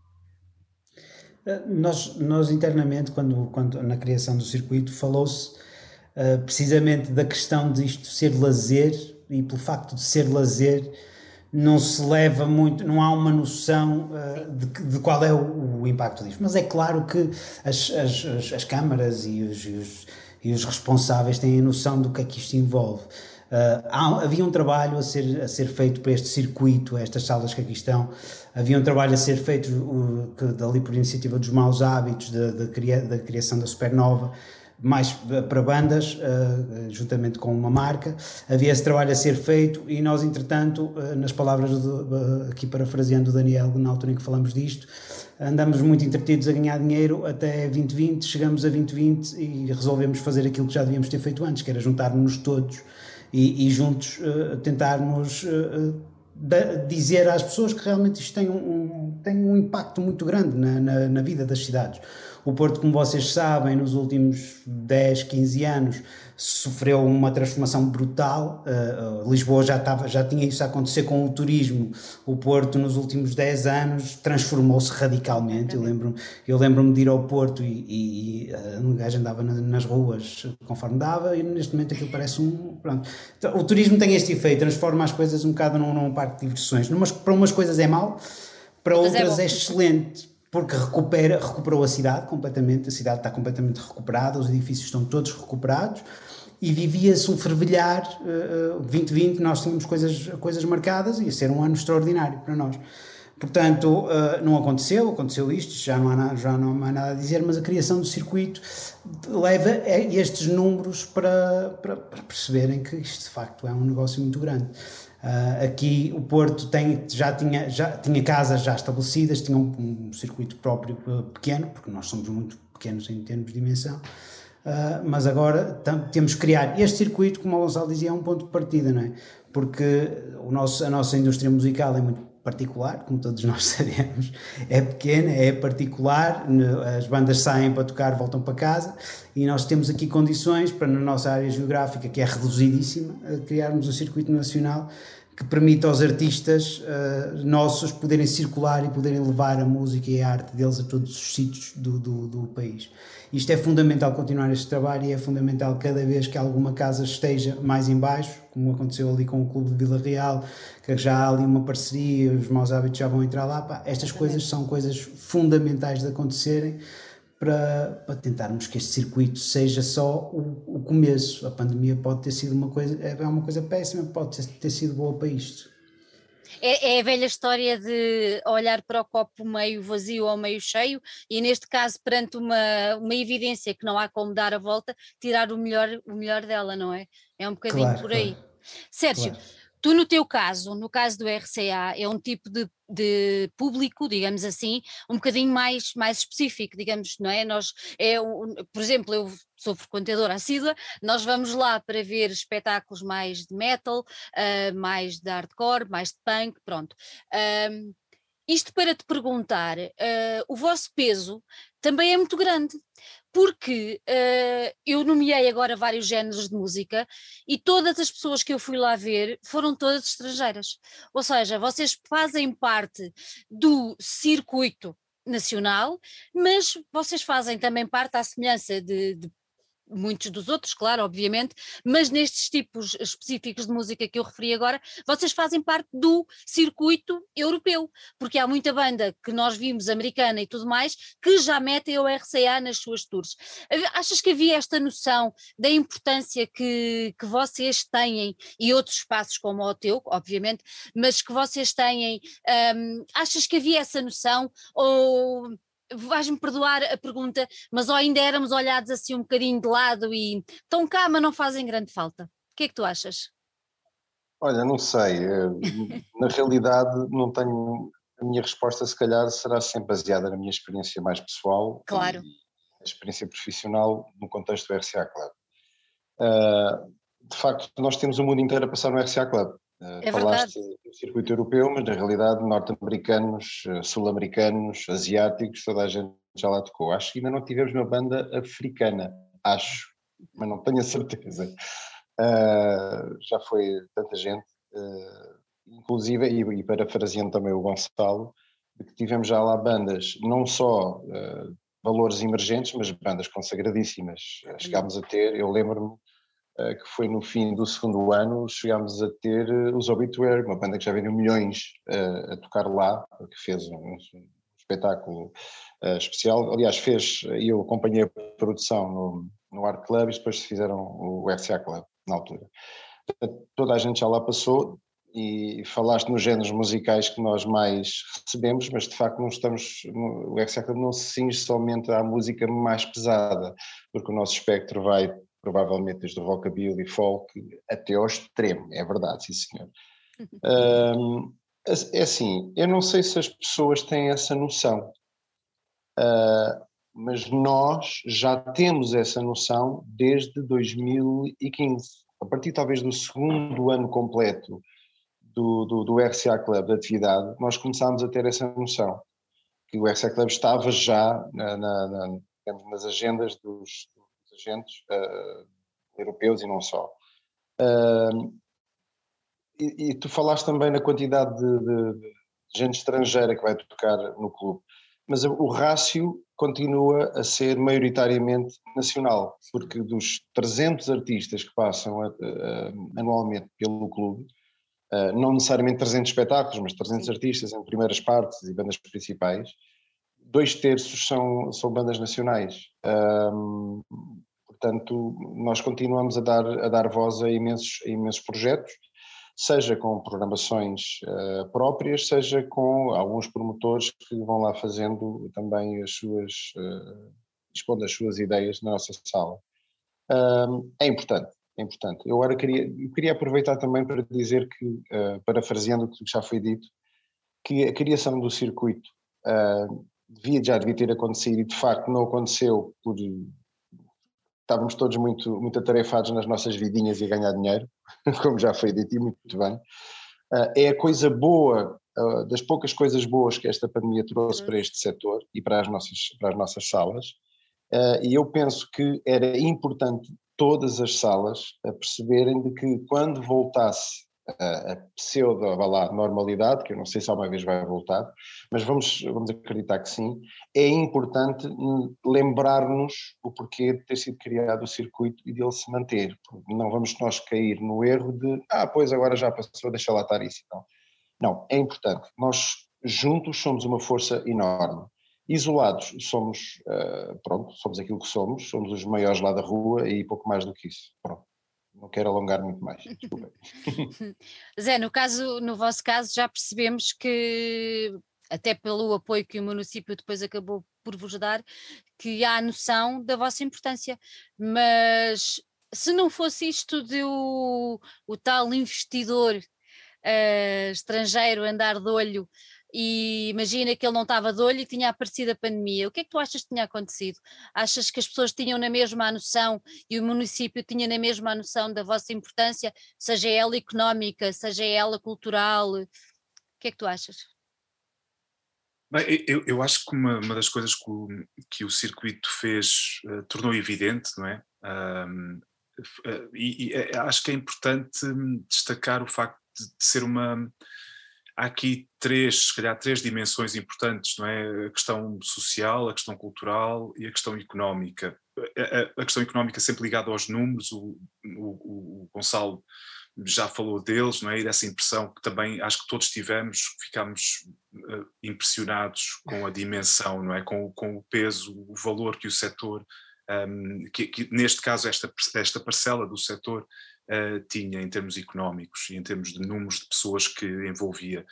Eh, nós, nós internamente, quando, quando na criação do circuito, falou-se uh, precisamente da questão de isto ser lazer e pelo facto de ser lazer não se leva muito, não há uma noção uh, de, de, qual é o, o, impacto disto. Mas é claro que as, as, as câmaras e os, e os, e os responsáveis têm a noção do que é que isto envolve. Uh, há, havia um trabalho a ser, a ser feito para este circuito, estas salas que aqui estão, havia um trabalho a ser feito que, dali por iniciativa dos maus hábitos, da, da, cria, da criação da Supernova, mais para bandas, uh, juntamente com uma marca. Havia esse trabalho a ser feito e nós, entretanto, uh, nas palavras, do, aqui parafraseando o Daniel, na altura em que falamos disto, andamos muito entretidos a ganhar dinheiro até 2020, chegamos a 2020 e resolvemos fazer aquilo que já devíamos ter feito antes, que era juntar-nos todos e, e juntos tentarmos dizer às pessoas que realmente isto tem um, um, tem um impacto muito grande na, na, na, vida das cidades. O Porto, como vocês sabem, nos últimos 10, 15 anos sofreu uma transformação brutal. Uh, Lisboa já, estava, já tinha isso a acontecer com o turismo. O Porto, nos últimos 10 anos, transformou-se radicalmente. Eu lembro-me eu lembro de ir ao Porto e, e, uh, um gajo andava nas ruas conforme dava, e neste momento aquilo parece um. Pronto. Então, o turismo tem este efeito, transforma as coisas um bocado num, num parque de diversões. Numas, para umas coisas é mau, para Mas outras é, é excelente porque recupera, recuperou a cidade completamente, a cidade está completamente recuperada, os edifícios estão todos recuperados e vivia-se um fervilhar. Uh, uh, 2020 nós tínhamos coisas, coisas marcadas, ia ser um ano extraordinário para nós. Portanto, uh, não aconteceu, aconteceu isto, já não, há nada, já não há nada a dizer, mas a criação do circuito leva estes números para, para, para perceberem que isto de facto é um negócio muito grande. Uh, aqui o Porto tem, já, tinha, já tinha casas já estabelecidas, tinha um, um circuito próprio uh, pequeno, porque nós somos muito pequenos em termos de dimensão, Uh, mas agora temos que criar este circuito, como o Gonçalo dizia, é um ponto de partida, não é? Porque o nosso, a nossa indústria musical é muito particular, como todos [laughs] nós sabemos, é pequena, é particular, as bandas saem para tocar, voltam para casa e nós temos aqui condições para, na nossa área geográfica, que é reduzidíssima, criarmos um circuito nacional que permita aos artistas uh, nossos poderem circular e poderem levar a música e a arte deles a todos os sítios do, do, do país. Isto é fundamental continuar este trabalho e é fundamental cada vez que alguma casa esteja mais em baixo, como aconteceu ali com o Clube de Vila Real, que já há ali uma parceria, os maus hábitos já vão entrar lá. Pá, estas coisas são coisas fundamentais de acontecerem para, para tentarmos que este circuito seja só o, o começo. A pandemia pode ter sido uma coisa, é uma coisa péssima, pode ter, ter sido boa para isto. É, é, a velha história de olhar para o copo meio vazio ou meio cheio, e neste caso, perante uma, uma evidência que não há como dar a volta, tirar o melhor, o melhor dela, não é? É um bocadinho claro, por aí. Claro. Sérgio, claro. Tu, no teu caso, no caso do RCA, é um tipo de, de público, digamos assim, um bocadinho mais, mais específico, digamos, não é? Nós, é um, por exemplo, eu sou frequentadora assídua, nós vamos lá para ver espetáculos mais de metal, uh, mais de hardcore, mais de punk, pronto. Uh, isto para te perguntar, uh, o vosso peso também é muito grande, porque uh, eu nomeei agora vários géneros de música e todas as pessoas que eu fui lá ver foram todas estrangeiras. Ou seja, vocês fazem parte do circuito nacional, mas vocês fazem também parte, à semelhança de, de muitos dos outros, claro, obviamente, mas nestes tipos específicos de música que eu referi agora, vocês fazem parte do circuito europeu, porque há muita banda que nós vimos, americana e tudo mais, que já metem o RCA nas suas tours. Achas que havia esta noção da importância que, que vocês têm e outros espaços como o teu, obviamente, mas que vocês têm, um, achas que havia essa noção ou vais-me perdoar a pergunta, mas ou ainda éramos olhados assim um bocadinho de lado e estão cá, mas não fazem grande falta. O que é que tu achas? Olha, não sei. Eh, na realidade, não tenho. A minha resposta, se calhar, será sempre baseada na minha experiência mais pessoal. Claro. a experiência profissional no contexto do RCA Club. Uh, de facto, nós temos o mundo inteiro a passar no RCA Club. Eh, é Falaste verdade. do circuito europeu, mas na realidade norte-americanos, eh, sul-americanos, asiáticos, toda a gente já lá tocou. Acho que ainda não tivemos uma banda africana, acho, mas não tenho a [laughs] certeza. Uh, já foi tanta gente, uh, inclusive, e, e parafraseando também o Gonçalo, de que tivemos já lá bandas, não só uh, valores emergentes, mas bandas consagradíssimas. Chegámos a ter, eu lembro-me, que foi no fim do segundo ano, chegámos a ter eh, os Obituary, uma banda que já vendeu milhões uh, a tocar lá, que fez um, espetáculo especial. Aliás, fez, eu acompanhei a produção no, no Art Club e depois fizeram o RCA Club, na altura. Toda a gente já lá passou e falaste nos géneros musicais que nós mais recebemos, mas de facto não estamos, o RCA Club não se cinge somente à música mais pesada, porque o nosso espectro vai provavelmente desde o rockabilly, folk, até ao extremo, é verdade, sim senhor. [laughs] Um, é assim, eu não sei se as pessoas têm essa noção, uh, mas nós já temos essa noção desde 2015. A partir talvez do segundo ano completo do, do, do RCA Club de atividade, nós começámos a ter essa noção, que o RCA Club estava já na, na, na nas agendas dos, dos agentes uh, europeus e não só. Uh, e, e, tu falaste também na quantidade de, de, de, gente estrangeira que vai tocar no clube, mas o rácio continua a ser maioritariamente nacional, porque dos 300 artistas que passam a, a, anualmente pelo clube, uh, não necessariamente 300 espetáculos, mas 300 Sim. artistas em primeiras partes e bandas principais, dois terços são, são bandas nacionais. Um, portanto, nós continuamos a dar, a dar voz a imensos, a imensos projetos, seja com programações uh, próprias, seja com alguns promotores que vão lá fazendo também as suas, uh, expondo as suas ideias na nossa sala. Um, é importante, é importante. Eu agora queria, eu queria aproveitar também para dizer que, uh, parafraseando o que já foi dito, que a criação do circuito uh, devia, já devia ter acontecido e de facto não aconteceu por estávamos todos muito, muito atarefados nas nossas vidinhas e a ganhar dinheiro, [laughs] como já foi dito e muito bem. Uh, é a coisa boa, uh, das poucas coisas boas que esta pandemia trouxe para este setor e para as nossas, para as nossas salas, uh, e eu penso que era importante todas as salas perceberem de que quando voltasse a, pseudo lá, normalidade, que eu não sei se alguma vez vai voltar, mas vamos, vamos acreditar que sim, é importante lembrar-nos o porquê de ter sido criado o circuito e dele se manter. Não vamos nós cair no erro de, ah, pois agora já passou, deixa lá estar isso. Não, não é importante. Nós juntos somos uma força enorme. Isolados somos, uh, pronto, somos aquilo que somos, somos os maiores lá da rua e pouco mais do que isso. Pronto não quero alongar muito mais. [laughs] Zé, no caso, no vosso caso, já percebemos que até pelo apoio que o município depois acabou por vos dar, que há a noção da vossa importância. Mas se não fosse isto de o, o tal investidor uh, estrangeiro andar de olho e imagina que ele não estava de olho e tinha aparecido a pandemia. O que é que tu achas que tinha acontecido? Achas que as pessoas tinham na mesma noção e o município tinha na mesma noção da vossa importância, seja ela económica, seja ela cultural? O que é que tu achas? Bem, eu, eu acho que uma, uma das coisas que o, que o circuito fez uh, tornou evidente, não é? Uh, e, e eh, acho que é importante destacar o facto de, de ser uma há aqui três, se calhar, três dimensões importantes, não é? A questão social, a questão cultural e a questão económica. A, a questão económica sempre ligada aos números, o, o, o, Gonçalo já falou deles, não é? E dessa impressão que também acho que todos tivemos, ficámos uh, impressionados com a dimensão, não é? Com, com o peso, o valor que o setor, um, ehm, que, que, neste caso esta, esta parcela do setor uh, tinha em termos económicos e em termos de números de pessoas que envolvia.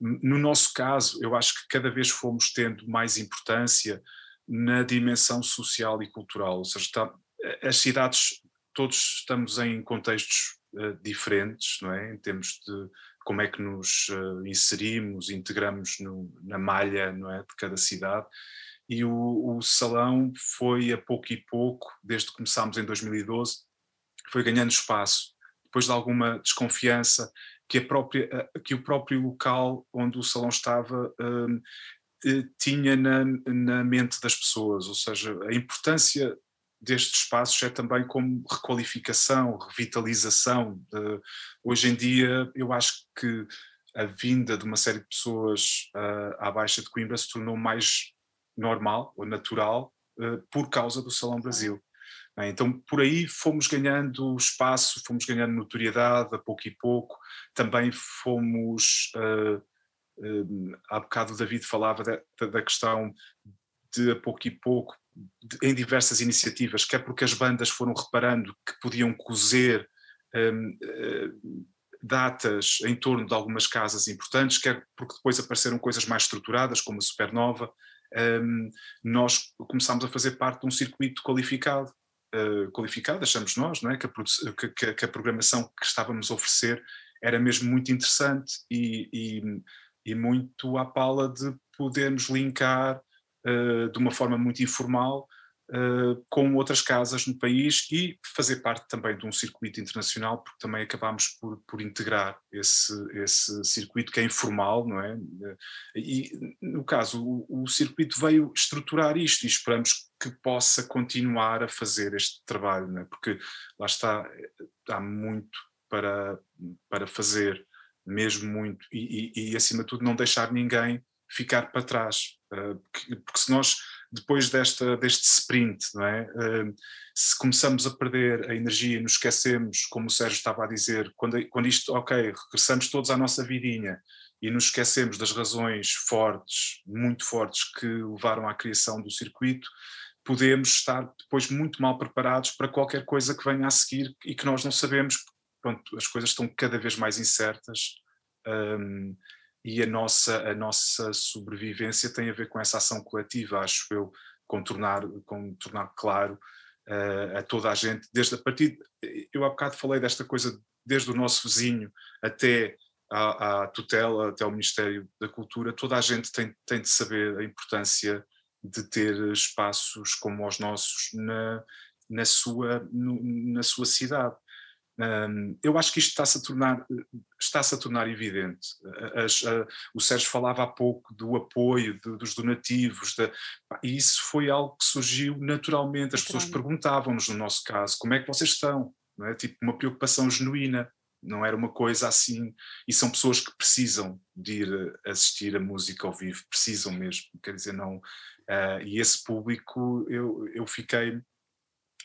No nosso caso, eu acho que cada vez fomos tendo mais importância na dimensão social e cultural, ou seja, está, as cidades, todos estamos em contextos uh, diferentes, não é? Em termos de como é que nos uh, inserimos, integramos no, na malha, não é, de cada cidade. E o, o salão foi a pouco e pouco, desde que começámos em 2012, foi ganhando espaço, depois de alguma desconfiança que, a própria, que o próprio local onde o salão estava um, eh, tinha na, na mente das pessoas, ou seja, a importância destes espaços é também como requalificação, revitalização. Hoje em dia, eu acho que a vinda de uma série de pessoas uh, à Baixa de Coimbra se tornou mais normal ou natural uh, por causa do Salão Brasil. Então, por aí fomos ganhando espaço, fomos ganhando notoriedade a pouco e pouco, também fomos. Uh, uh, há bocado o David falava da, da questão de a pouco e pouco, de, em diversas iniciativas, quer porque as bandas foram reparando que podiam cozer um, uh, datas em torno de algumas casas importantes, quer porque depois apareceram coisas mais estruturadas, como a Supernova, um, nós começámos a fazer parte de um circuito qualificado uh, qualificada, achamos nós, não é? que, a, que, que, a, programação que estávamos a oferecer era mesmo muito interessante e, e, e muito à pala de podermos linkar uh, de uma forma muito informal uh, com outras casas no país e fazer parte também de um circuito internacional, porque também acabámos por, por integrar esse, esse circuito que é informal, não é? E, no caso, o, o circuito veio estruturar isto e esperamos que possa continuar a fazer este trabalho, não é? porque lá está, há muito para, para fazer, mesmo muito, e, e, e acima de tudo não deixar ninguém ficar para trás, porque, porque se nós depois desta, deste sprint, não é? Uh, se começamos a perder a energia e nos esquecemos, como o Sérgio estava a dizer, quando, quando isto, ok, regressamos todos à nossa vidinha e nos esquecemos das razões fortes, muito fortes, que levaram à criação do circuito, podemos estar depois muito mal preparados para qualquer coisa que venha a seguir e que nós não sabemos, pronto, as coisas estão cada vez mais incertas. Um, e a nossa, a nossa sobrevivência tem a ver com essa ação coletiva, acho eu, com tornar, com tornar claro uh, a toda a gente, desde a partir, eu há bocado falei desta coisa, desde o nosso vizinho até à, à tutela, até ao Ministério da Cultura, toda a gente tem, tem de saber a importância de ter espaços como os nossos na, na, sua, no, na sua cidade. Um, eu acho que isto está-se a tornar, está-se a tornar evidente. As, a, o Sérgio falava há pouco do apoio, de, dos donativos, de, e isso foi algo que surgiu naturalmente. As pessoas perguntavam-nos, no nosso caso, como é que vocês estão? Não é? Tipo, uma preocupação genuína, não era uma coisa assim. E são pessoas que precisam de ir assistir a música ao vivo, precisam mesmo, quer dizer, não. Uh, e esse público, eu, eu fiquei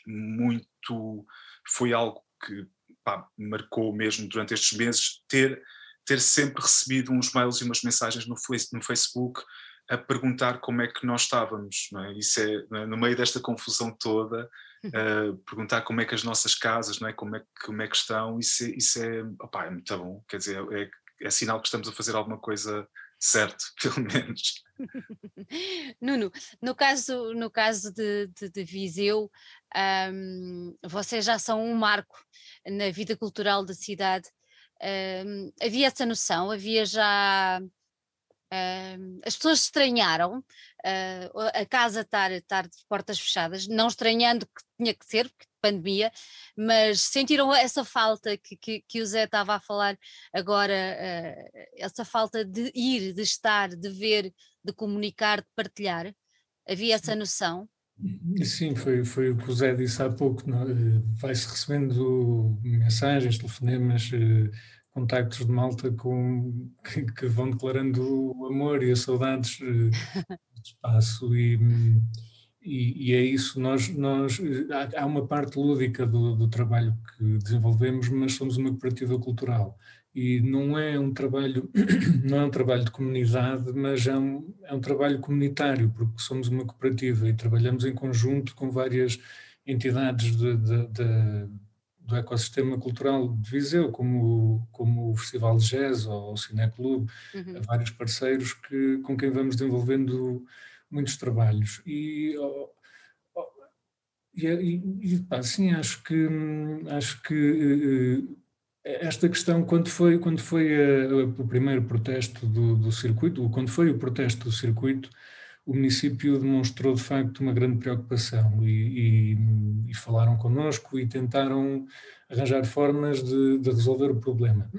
muito. Foi algo que pá, marcou mesmo durante estes meses ter, ter sempre recebido uns mails e umas mensagens no, no Facebook a perguntar como é que nós estávamos, é? Isso é, é? no meio desta confusão toda, uh, perguntar como é que as nossas casas, não é? Como é, como é que estão, isso é, isso é, opá, é muito bom, quer dizer, é, é sinal que estamos a fazer alguma coisa certo, [laughs] pelo menos. [laughs] Nuno, no caso, no caso de, de, de Viseu, um, vocês já são um marco na vida cultural da cidade. Um, havia essa noção, havia já. As pessoas estranharam uh, a casa estar, estar de portas fechadas, não estranhando que tinha que ser, porque pandemia, mas sentiram essa falta que, que, que o Zé estava a falar agora, uh, essa falta de ir, de estar, de ver, de comunicar, de partilhar? Havia essa noção? Sim, foi, foi o que o Zé disse há pouco. Eh, vai-se recebendo mensagens, telefonemas, eh, contactos de malta com, [laughs] que, que, vão declarando o amor e as saudades [laughs] do espaço. E, e, e, é isso, nós, nós, há uma parte lúdica do, do, trabalho que desenvolvemos, mas somos uma cooperativa cultural e não é um trabalho, [coughs] não é um trabalho de comunidade, mas é um, é um trabalho comunitário, porque somos uma cooperativa e trabalhamos em conjunto com várias entidades de, de, de, do ecossistema cultural de Viseu, como, como o Festival de Jazz ou o Cineclube, uhum. vários parceiros que, com quem vamos desenvolvendo muitos trabalhos. E, e, e pá, sim, acho que, acho que eh, esta questão, quando foi, quando foi a, a, o primeiro protesto do, do circuito, quando foi o protesto do circuito, o município demonstrou de facto uma grande preocupação e, e, e falaram connosco e tentaram arranjar formas de, de resolver o problema.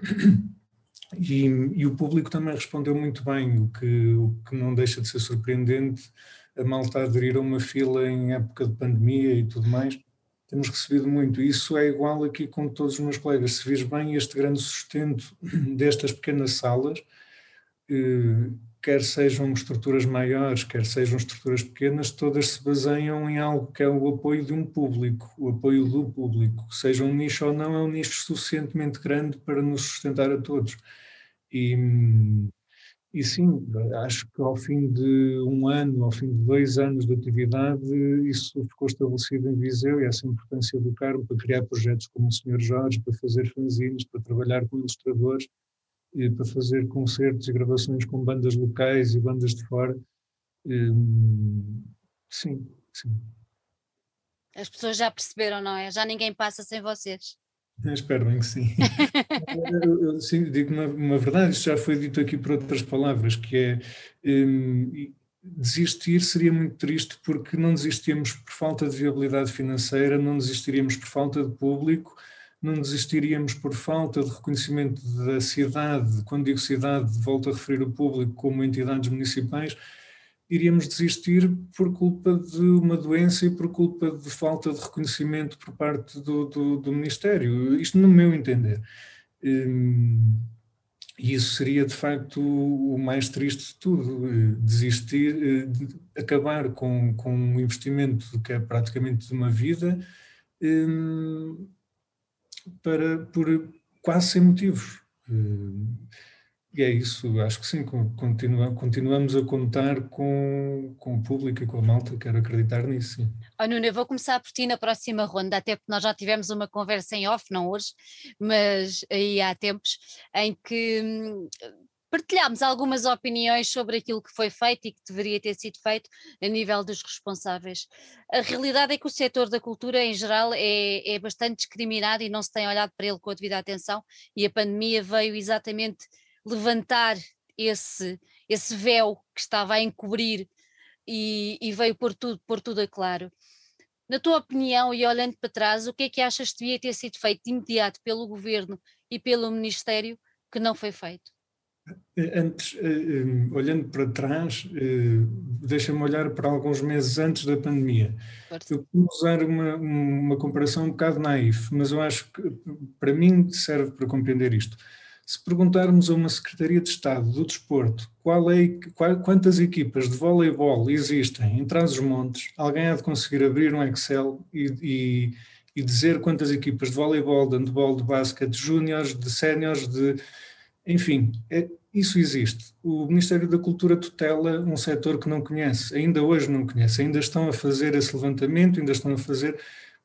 E, e, o público também respondeu muito bem, o que, o que não deixa de ser surpreendente, a malta aderir a uma fila em época de pandemia e tudo mais, temos recebido muito. Isso é igual aqui com todos os meus colegas. Se vês bem este grande sustento [clears throat] destas pequenas salas, eh, quer sejam estruturas maiores, quer sejam estruturas pequenas, todas se baseiam em algo que é o apoio de um público, o apoio do público. Seja um nicho ou não, é um nicho suficientemente grande para nos sustentar a todos. E, e sim, acho que ao fim de um ano, ao fim de dois anos de atividade, isso ficou estabelecido em Viseu e essa importância do Carmo para criar projetos como o Sr. Jorge, para fazer fanzines, para trabalhar com ilustradores, e para fazer concertos e gravações com bandas locais e bandas de fora. Hum, sim, sim. As pessoas já perceberam, não é? Já ninguém passa sem vocês. Eu espero bem que sim. eu, [laughs] eu, sim, digo uma, uma, verdade, isto já foi dito aqui por outras palavras, que é um, desistir seria muito triste porque não desistíamos por falta de viabilidade financeira, não desistiríamos por falta de público, não desistiríamos por falta de reconhecimento da cidade, quando digo cidade, volto a referir o público como entidades municipais, iríamos desistir por culpa de uma doença e por culpa de falta de reconhecimento por parte do, do, do Ministério. Isto no meu entender. Hum, e isso seria de facto o mais triste de tudo, desistir, eh, acabar com, com um investimento que é praticamente de uma vida hum, para, por quase sem motivos. Hum, e é isso, acho que sim, continua, continuamos a contar com, com o público e com a malta, quero acreditar nisso. Sim. Oh, Nuno, eu vou começar por ti na próxima ronda, até porque nós já tivemos uma conversa em off, não hoje, mas aí há tempos, em que hum, partilhámos algumas opiniões sobre aquilo que foi feito e que deveria ter sido feito a nível dos responsáveis. A realidade é que o setor da cultura, em geral, é, é bastante discriminado e não se tem olhado para ele com a devida atenção, e a pandemia veio exatamente levantar esse, esse véu que estava a encobrir e, e veio pôr tudo, pôr tudo a claro. Na tua opinião, e olhando para trás, o que é que achas que devia ter sido feito de imediato pelo governo e pelo Ministério que não foi feito? Eh, antes, eh, eh, olhando para trás, deixa-me olhar para alguns meses antes da pandemia. Eu vou usar uma, uma comparação um bocado naif, mas eu acho que para mim serve para compreender isto. Se perguntarmos a uma Secretaria de Estado do Desporto qual é, qual, quantas equipas de voleibol existem em Trás-os-Montes, alguém há de conseguir abrir um Excel e, e, e, dizer quantas equipas de voleibol, de handball, de basquete, de júniores, de séniores, de... Enfim, é, isso existe. O Ministério da Cultura tutela um setor que não conhece, ainda hoje não conhece, ainda estão a fazer esse levantamento, ainda estão a fazer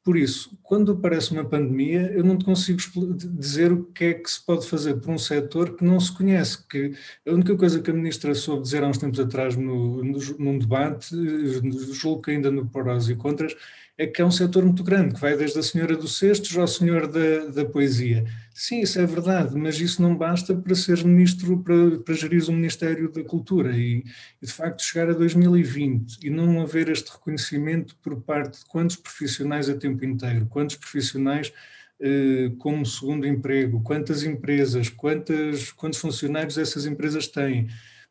por isso, quando aparece uma pandemia, eu não te consigo dizer o que é que se pode fazer por um setor que não se conhece. Que a única coisa que a ministra soube dizer há uns tempos atrás no, no, num debate, julgo que ainda no prós e contras, é que é um setor muito grande, que vai desde a senhora dos cestos ao senhor da, da poesia. Sim, isso é verdade, mas isso não basta para seres ministro, para, para gerir o Ministério da Cultura. E, e, de facto chegar a 2020 e não haver este reconhecimento por parte de quantos profissionais a tempo inteiro, quantos profissionais eh, como segundo emprego, quantas empresas, quantas, quantos funcionários essas empresas têm,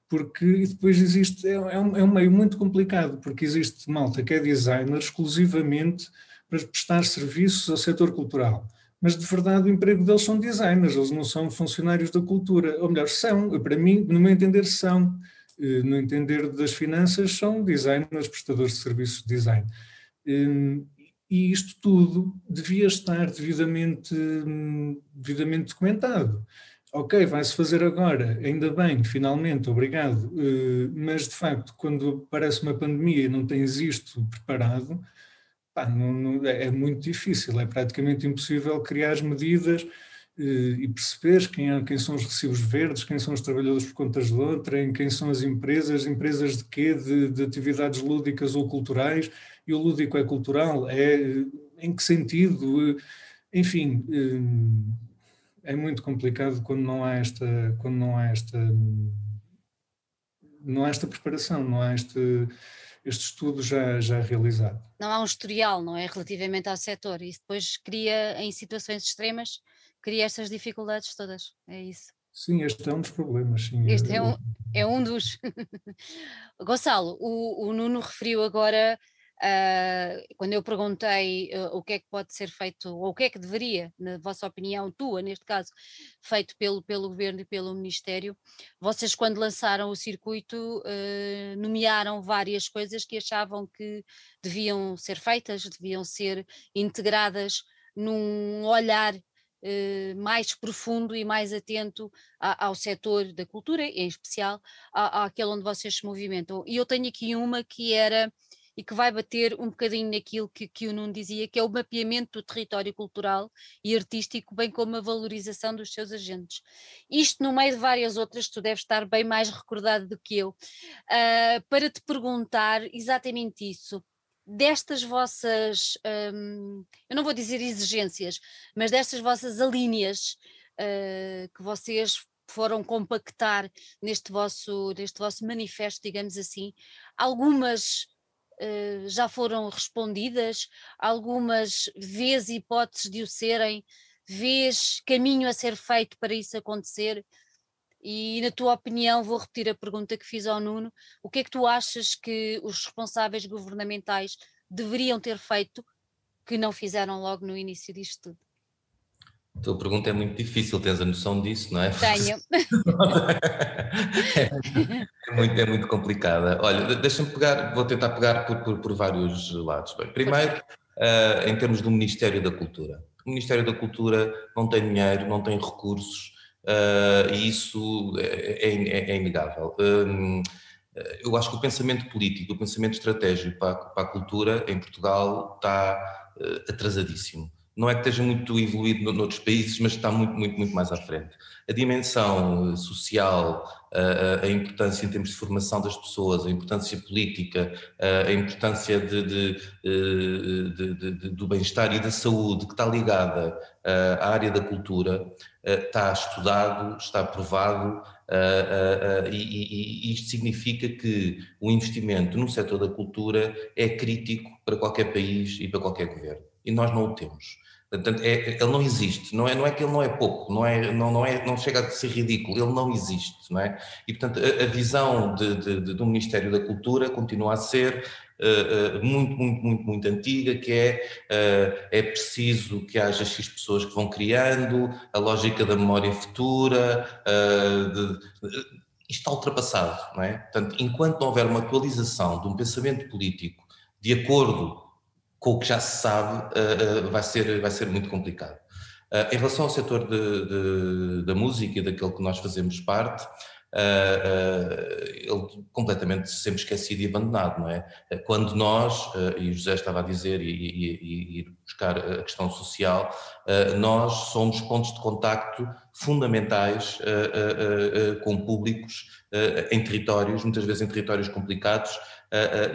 porque depois existe, é, é, um, é um meio muito complicado, porque existe malta que é designer exclusivamente para prestar serviços ao setor cultural. Mas de verdade o emprego deles são designers, eles não são funcionários da cultura, ou melhor, são, para mim, no meu entender, são. Eh, no entender das finanças, são designers, prestadores de serviços de design. Hum, e isto tudo devia estar devidamente, hum, devidamente documentado ok, vai-se fazer agora, ainda bem, finalmente, obrigado, uh, mas de facto, quando aparece uma pandemia e não tens isto preparado, pá, não, não, é, é muito difícil, é praticamente impossível criar medidas uh, e perceber quem, quem são os recibos verdes, quem são os trabalhadores por contas de outra, quem são as empresas, empresas de quê, de, de atividades lúdicas ou culturais, e o lúdico é cultural, é em que sentido, enfim é muito complicado quando não há esta, quando não há esta, não há esta preparação, não há este, este estudo já, já realizado. Não há um historial, não é, relativamente ao setor, e depois cria, em situações extremas, cria estas dificuldades todas, é isso. Sim, este é um dos problemas. Sim. Este é um, é um dos. [laughs] Gonçalo, o, o Nuno referiu agora Uh, quando eu perguntei uh, o que é que pode ser feito, ou o que é que deveria, na vossa opinião, tua neste caso, feito pelo, pelo Governo e pelo Ministério, vocês quando lançaram o circuito uh, nomearam várias coisas que achavam que deviam ser feitas, deviam ser integradas num olhar mais profundo e mais atento a, ao setor da cultura, em especial àquele onde vocês se movimentam. E eu tenho aqui uma que era e que vai bater um bocadinho naquilo que, que o Nuno dizia, que é o mapeamento do território cultural e artístico, bem como a valorização dos seus agentes. Isto no meio de várias outras, tu deves estar bem mais recordado do que eu, uh, para te perguntar exatamente isso destas vossas, um, eu não vou dizer exigências, mas destas vossas alíneas uh, que vocês foram compactar neste vosso, neste vosso manifesto, digamos assim, algumas já foram respondidas, algumas vês hipóteses de o serem, vês caminho a ser feito para isso acontecer? E na tua opinião, vou repetir a pergunta que fiz ao Nuno: o que é que tu achas que os responsáveis governamentais deveriam ter feito que não fizeram logo no início disto tudo? A tua pergunta é muito difícil, tens a noção disso, não é? Tenho. [laughs] é, muito, é muito complicada. Olha, deixa-me pegar, vou tentar pegar por, por, por vários lados. Bem, primeiro, uh, em termos do Ministério da Cultura. O Ministério da Cultura não tem dinheiro, não tem recursos, uh, e isso é, é, é inegável. Um, eu acho que o pensamento político, o pensamento estratégico para, para a cultura em Portugal está uh, atrasadíssimo não é que esteja muito evoluído noutros países, mas está muito, muito, muito mais à frente. A dimensão eh, social, a, a importância em termos de formação das pessoas, a importância política, a importância de, de, eh, de, do bem-estar e da saúde, que está ligada eh, à área da cultura, está estudado, está aprovado, e, isto significa que o investimento no setor da cultura é crítico para qualquer país e para qualquer governo. E nós não o temos. Portanto, é, ele não existe, não é, não é que ele não é pouco, não, é, não, não, é, não chega a ser ridículo, ele não existe, não é? E, portanto, a, a visão de, de, de, do Ministério da Cultura continua a ser uh, uh, muito, muito, muito, muito antiga, que é, uh, é preciso que haja X pessoas que vão criando, a lógica da memória futura, isto está ultrapassado, não é? Portanto, enquanto não houver uma atualização de um pensamento político de acordo com o que já se sabe, uh, uh, vai, ser, vai ser muito complicado. Uh, em relação ao setor de, de, da música e daquele que nós fazemos parte, ele completamente sempre esquecido e abandonado, não é? Quando nós, e o José estava a dizer, e, e, e buscar a questão social, nós somos pontos de contacto fundamentais com públicos em territórios, muitas vezes em territórios complicados,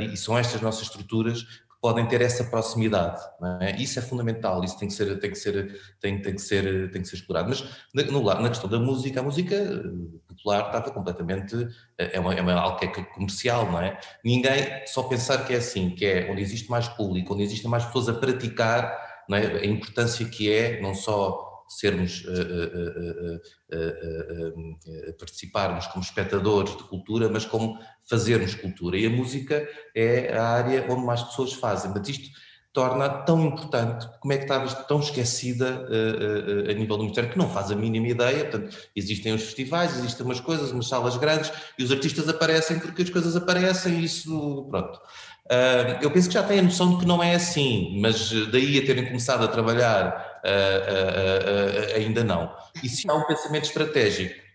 e são estas nossas estruturas podem ter essa proximidade. É? Isso é fundamental, isso tem que ser, tem que ser, tem, tem que ser, tem que ser explorado. Mas no, na questão da música, a música eh, popular estava completamente, eh, é, uma, é uma, algo que é comercial, não é? Ninguém, só pensar que é assim, que é onde existe mais público, onde existem mais pessoas a praticar, é? a importância que é, não só sermos, uh, uh, participarmos como espectadores de cultura, mas como fazermos cultura. E a música é a área onde mais pessoas fazem. Mas isto torna tão importante, como é que estava tão esquecida a nível do Ministério, que não faz a mínima ideia. Portanto, existem os festivais, existem umas coisas, umas salas grandes, e os artistas aparecem porque as coisas aparecem, e isso, pronto. Uh, eu penso que já têm a noção de que não é assim, mas daí a terem começado a trabalhar uh, uh, ainda não. E se há um pensamento estratégico,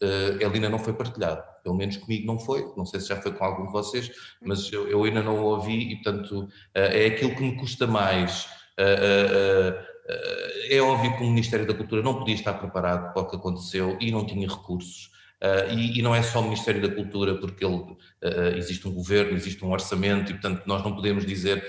ele ainda não foi partilhado, pelo menos comigo não foi, não sei se já foi com algum de vocês, mas eu, eu ainda não o ouvi e, portanto, é aquilo que me custa mais. é óbvio que o Ministério da Cultura não podia estar preparado para o que aconteceu e não tinha recursos. Uh, e, e, não é só o Ministério da Cultura, porque ele, uh, existe um governo, existe um orçamento, e portanto nós não podemos dizer,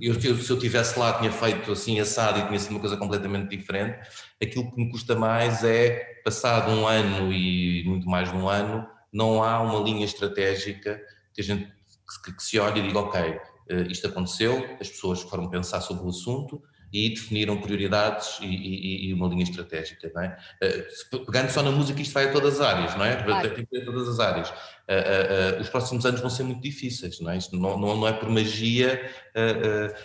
eu, se eu tivesse lá tinha feito assim assado e tinha sido uma coisa completamente diferente. Aquilo que me custa mais é, passado um ano e muito mais de um ano, não há uma linha estratégica que a gente que, que se olhe e diga, ok, uh, isto aconteceu, as pessoas foram pensar sobre o assunto, e definiram prioridades e, e, e, uma linha estratégica, não é? Eh, pegando só na música, isto vai a todas as áreas, não é? Claro. Tem que ir a todas as áreas. Uh, uh, os próximos anos vão ser muito difíceis, não é? Isto não, não, não é por magia.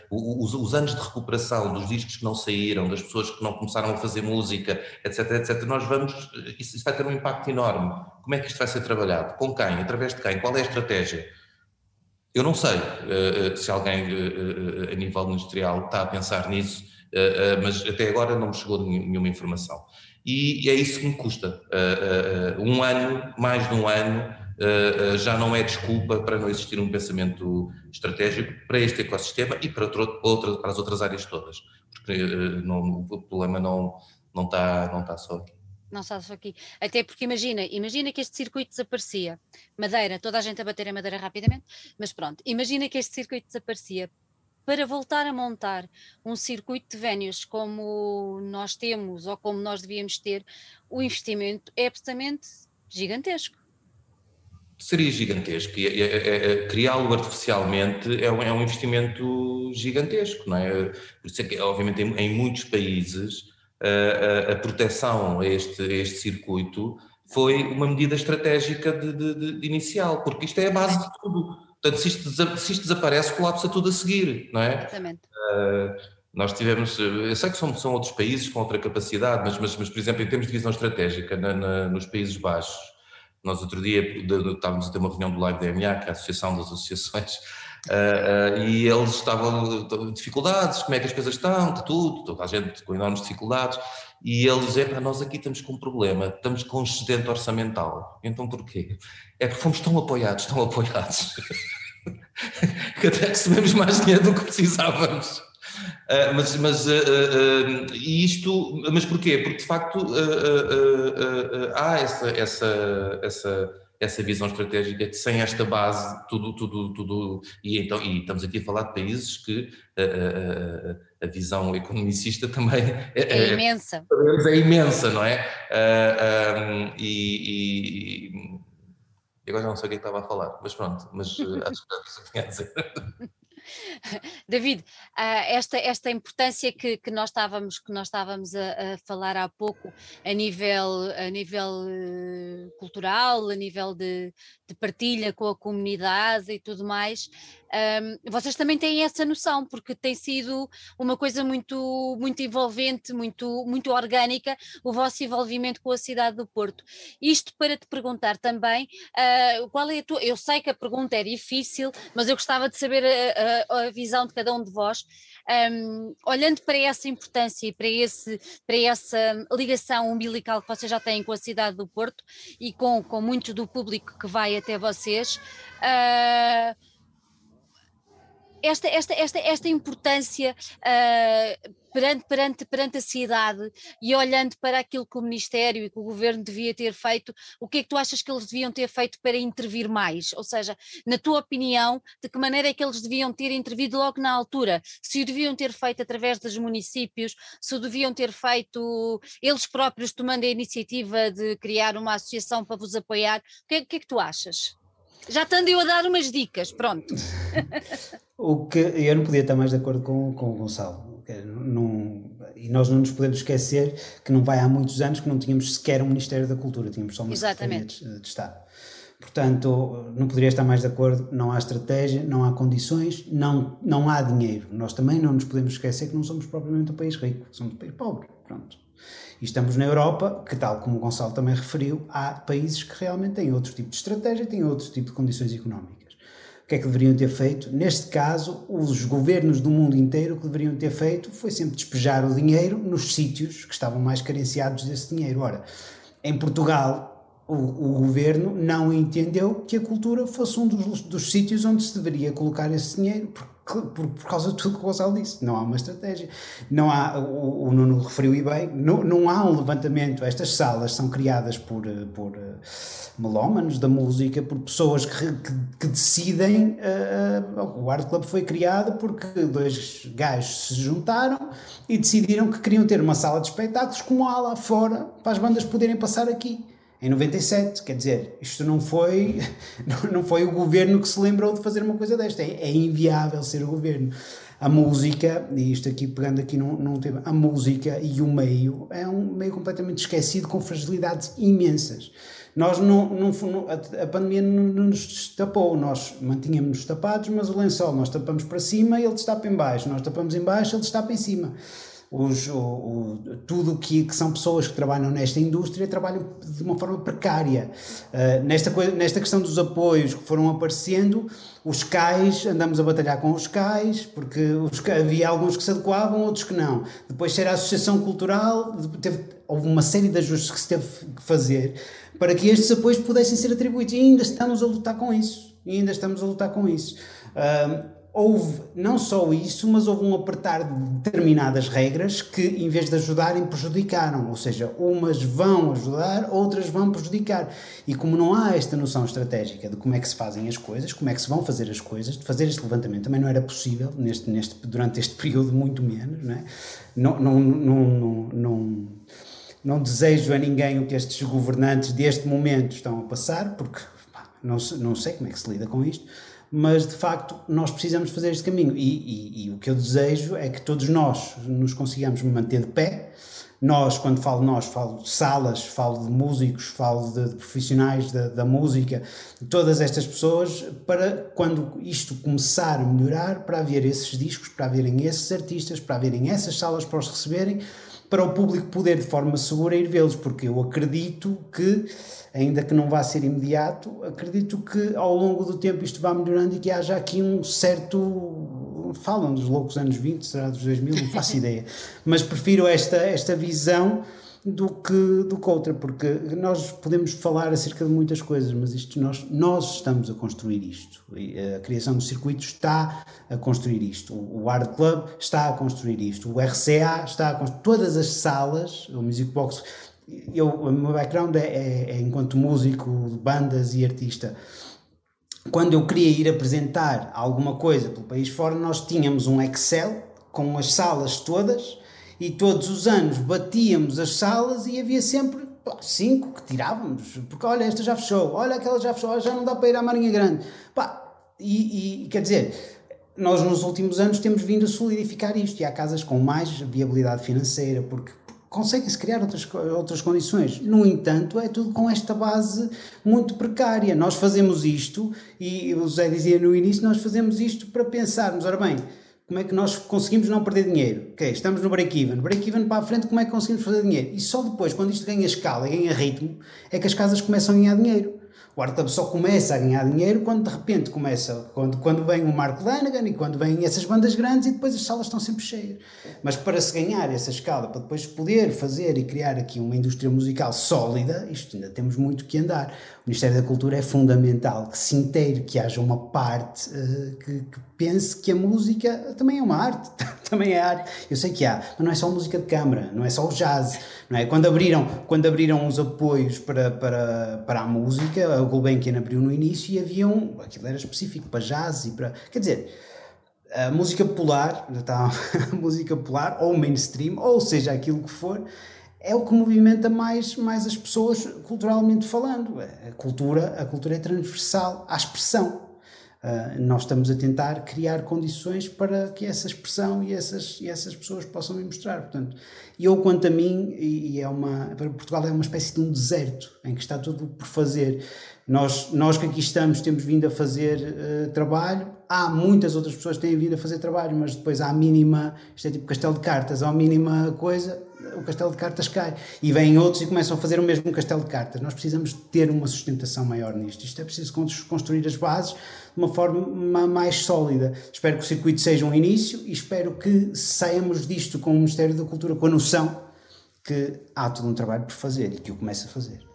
Os, os, anos de recuperação dos discos que não saíram, das pessoas que não começaram a fazer música, etc, etc, nós vamos. Isso, isso vai ter um impacto enorme. Como é que isto vai ser trabalhado? Com quem? Através de quem? Qual é a estratégia? Eu não sei uh, se alguém uh, a nível ministerial está a pensar nisso, uh, mas até agora não me chegou nenhuma informação. E é isso que me custa. um ano, mais de um ano, já não é desculpa para não existir um pensamento estratégico para este ecossistema e para, outro, para as outras áreas todas. Porque não, o problema não, não, está, não está só aqui não sabes aqui. Até porque imagina, imagina que este circuito desaparecia. Madeira, toda a gente a bater em madeira rapidamente, mas pronto, imagina que este circuito desaparecia. para voltar a montar um circuito de vénios como nós temos ou como nós devíamos ter, o investimento é absolutamente gigantesco. Seria gigantesco. E, e, criá-lo artificialmente é um, é investimento gigantesco, não é? Por isso é que, obviamente, em muitos países a, proteção a este, a este circuito foi uma medida estratégica de, de, de, inicial, porque isto é a base de tudo. Portanto, se isto, se isto desaparece, colapsa tudo a seguir, não é? Exatamente. Uh, nós tivemos, eu sei que são, são outros países com outra capacidade, mas, mas, mas por exemplo, em termos de visão estratégica, na, na, nos Países Baixos, nós outro dia estávamos a ter uma reunião do Live DMA, que é a Associação das Associações, uh, e eles estavam em dificuldades, como é que as coisas estão, de tudo, toda a gente com enormes dificuldades, e eles dizem, nós aqui estamos com um problema, estamos com um excedente orçamental. Então porquê? É porque fomos tão apoiados, tão apoiados, [laughs] que até recebemos mais dinheiro do que precisávamos. Uh, mas mas uh, uh, isto, mas porquê? Porque de facto há essa, essa, essa, essa visão estratégica que sem esta base tudo, tudo, tudo e então e estamos aqui a falar de países que a visão economicista [laughs] também é, é, é imensa. É imensa, não é? Um, e, e, agora já não sei o que, é que estava a falar, mas pronto, mas acho é que tinha a dizer. [laughs] [laughs] David, ah, esta, esta importância que, que, nós estávamos, que nós estávamos a, a falar há pouco a nível, a nível eh, cultural, a nível de, de partilha com a comunidade e tudo mais, um, vocês também têm essa noção, porque tem sido uma coisa muito, muito envolvente, muito, muito orgânica, o vosso envolvimento com a cidade do Porto. Isto para te perguntar também, uh, qual é a tua. Eu sei que a pergunta é difícil, mas eu gostava de saber a, a, a visão de cada um de vós. Um, olhando para essa importância e para, esse, para essa ligação umbilical que vocês já têm com a cidade do Porto e com, com muito do público que vai até vocês, uh, esta, esta, esta, esta importância uh, perante, perante, perante a cidade e olhando para aquilo que o Ministério e que o Governo devia ter feito, o que é que tu achas que eles deviam ter feito para intervir mais? Ou seja, na tua opinião, de que maneira é que eles deviam ter intervido logo na altura? Se o deviam ter feito através dos municípios, se o deviam ter feito eles próprios tomando a iniciativa de criar uma associação para vos apoiar, o que, é, que é que tu achas? Já estando eu a dar umas dicas, pronto. o que eu não podia estar mais de acordo com, com o Gonçalo. Não, e nós não nos podemos esquecer que não vai há muitos anos que não tínhamos sequer um Ministério da Cultura, tínhamos só uma Secretaria de, de Estado. Portanto, não poderia estar mais de acordo, não há estratégia, não há condições, não, não há dinheiro. Nós também não nos podemos esquecer que não somos propriamente um país rico, somos um país pobre. Pronto. E estamos na Europa, que tal como o Gonçalo também referiu, há países que realmente têm outro tipo de estratégia, têm outro tipo de condições económicas. O que é que deveriam ter feito? Neste caso, os governos do mundo inteiro o que deveriam ter feito foi sempre despejar o dinheiro nos sítios que estavam mais carenciados desse dinheiro. Ora, em Portugal, o, o, governo não entendeu que a cultura fosse um dos, dos sítios onde se deveria colocar esse dinheiro, porque por, por causa de tudo que o Gonçalo disse. Não há uma estratégia. Não há, o, o Nuno referiu e bem, não, não há um levantamento. Estas salas são criadas por, por uh, melómanos da música, por pessoas que, que, que decidem. Uh, o Art Club foi criado porque dois gajos se juntaram e decidiram que queriam ter uma sala de espetáculos como há lá fora para as bandas poderem passar aqui em 97. Quer dizer, isto não foi, [laughs] não foi o governo que se lembrou de fazer uma coisa desta. É, é inviável ser o governo. A música, e isto aqui pegando aqui num, num tema, a música e o meio é um meio completamente esquecido com fragilidades imensas. Nós não, não, a pandemia não nos destapou, nós mantínhamos-nos tapados, mas o lençol nós tapamos para cima ele destapa em baixo, nós tapamos em baixo ele destapa em cima os, o, o, tudo que, que, são pessoas que trabalham nesta indústria trabalham de uma forma precária. Uh, nesta, nesta questão dos apoios que foram aparecendo, os CAIs, andamos a batalhar com os CAIs, porque os, havia alguns que se adequavam, outros que não. Depois, ser a Associação Cultural, teve, houve uma série de ajustes que se teve que fazer para que estes apoios pudessem ser atribuídos. E ainda estamos a lutar com isso. E ainda estamos a lutar com isso. Uh, houve não só isso, mas houve um apertar de determinadas regras que, em vez de ajudarem, prejudicaram. Ou seja, umas vão ajudar, outras vão prejudicar. E como não há esta noção estratégica de como é que se fazem as coisas, como é que se vão fazer as coisas, de fazer este levantamento também não era possível neste, neste, durante este período, muito menos. Não, é? não, não, não, não, não, não desejo a ninguém o que estes governantes deste momento estão a passar, porque pá, não, não sei como é que se lida com isto mas de facto nós precisamos fazer este caminho e, e, e, o que eu desejo é que todos nós nos consigamos manter de pé. Nós, quando falo nós, falo de salas, falo de músicos, falo de, de profissionais da, da, música, todas estas pessoas, para quando isto começar a melhorar, para haver esses discos, para haverem esses artistas, para haverem essas salas para os receberem, para o público poder de forma segura ir vê-los, porque eu acredito que, ainda que não vá ser imediato, acredito que ao longo do tempo isto vá melhorando e que haja aqui um certo. Falam dos loucos anos 20, será dos 2000, não faço [laughs] ideia, mas prefiro esta, esta visão do que, do que outra, porque nós podemos falar acerca de muitas coisas, mas isto nós, nós estamos a construir isto. A criação do circuito está a construir isto. O Art Club está a construir isto. O RCA está a construir. Todas as salas, o Music Box. Eu, o meu background é, é, é enquanto músico de bandas e artista quando eu queria ir apresentar alguma coisa pelo país fora, nós tínhamos um Excel com as salas todas e todos os anos batíamos as salas e havia sempre cinco que tirávamos, porque olha, esta já fechou, olha, aquela já fechou, já não dá para ir à Marinha Grande. Pá, e, e quer dizer, nós nos últimos anos temos vindo a solidificar isto e há casas com mais viabilidade financeira, porque conseguem-se criar outras, outras condições. No entanto, é tudo com esta base muito precária. Nós fazemos isto, e o José dizia no início, nós fazemos isto para pensarmos, ora bem, como é que nós conseguimos não perder dinheiro? Ok, estamos no break-even. Break-even para a frente, como é que conseguimos fazer dinheiro? E só depois, quando isto ganha escala ganha ritmo, é que as casas começam a ganhar dinheiro. O Artub só começa a ganhar dinheiro quando de repente começa, quando, quando vem o Mark Lanagan e quando vêm essas bandas grandes e depois as salas estão sempre cheias. Mas para se ganhar essa escala, para depois poder fazer e criar aqui uma indústria musical sólida, isto ainda temos muito que andar. O Ministério da Cultura é fundamental que se inteire, que haja uma parte uh, que, que, pense que a música também é uma arte, [laughs] também é arte. Eu sei que há, mas não é só música de câmara, não é só o jazz, não é? Quando abriram, quando abriram os apoios para, para, para a música, a Gulbenkian abriu no início e havia um, aquilo era específico para jazz e para, quer dizer, a música popular, está, [laughs] a música popular ou mainstream, ou seja, aquilo que for, é o que movimenta mais, mais as pessoas culturalmente falando. A cultura, a cultura é transversal à expressão. Uh, nós estamos a tentar criar condições para que essa expressão e essas, e essas pessoas possam me mostrar. Portanto, eu, quanto a mim, e, e é uma, Portugal é uma espécie de um deserto em que está tudo por fazer. Nós, nós que aqui estamos temos vindo a fazer uh, trabalho, há muitas outras pessoas que têm vindo a fazer trabalho, mas depois à mínima, isto é tipo castelo de cartas, à mínima coisa, o castelo de cartas cai. E vêm outros e começam a fazer o mesmo castelo de cartas. Nós precisamos ter uma sustentação maior nisto. Isto é preciso construir as bases de uma forma mais sólida. Espero que o circuito seja um início e espero que saiamos disto com o Ministério da Cultura com a noção que há todo um trabalho por fazer e que o comece a fazer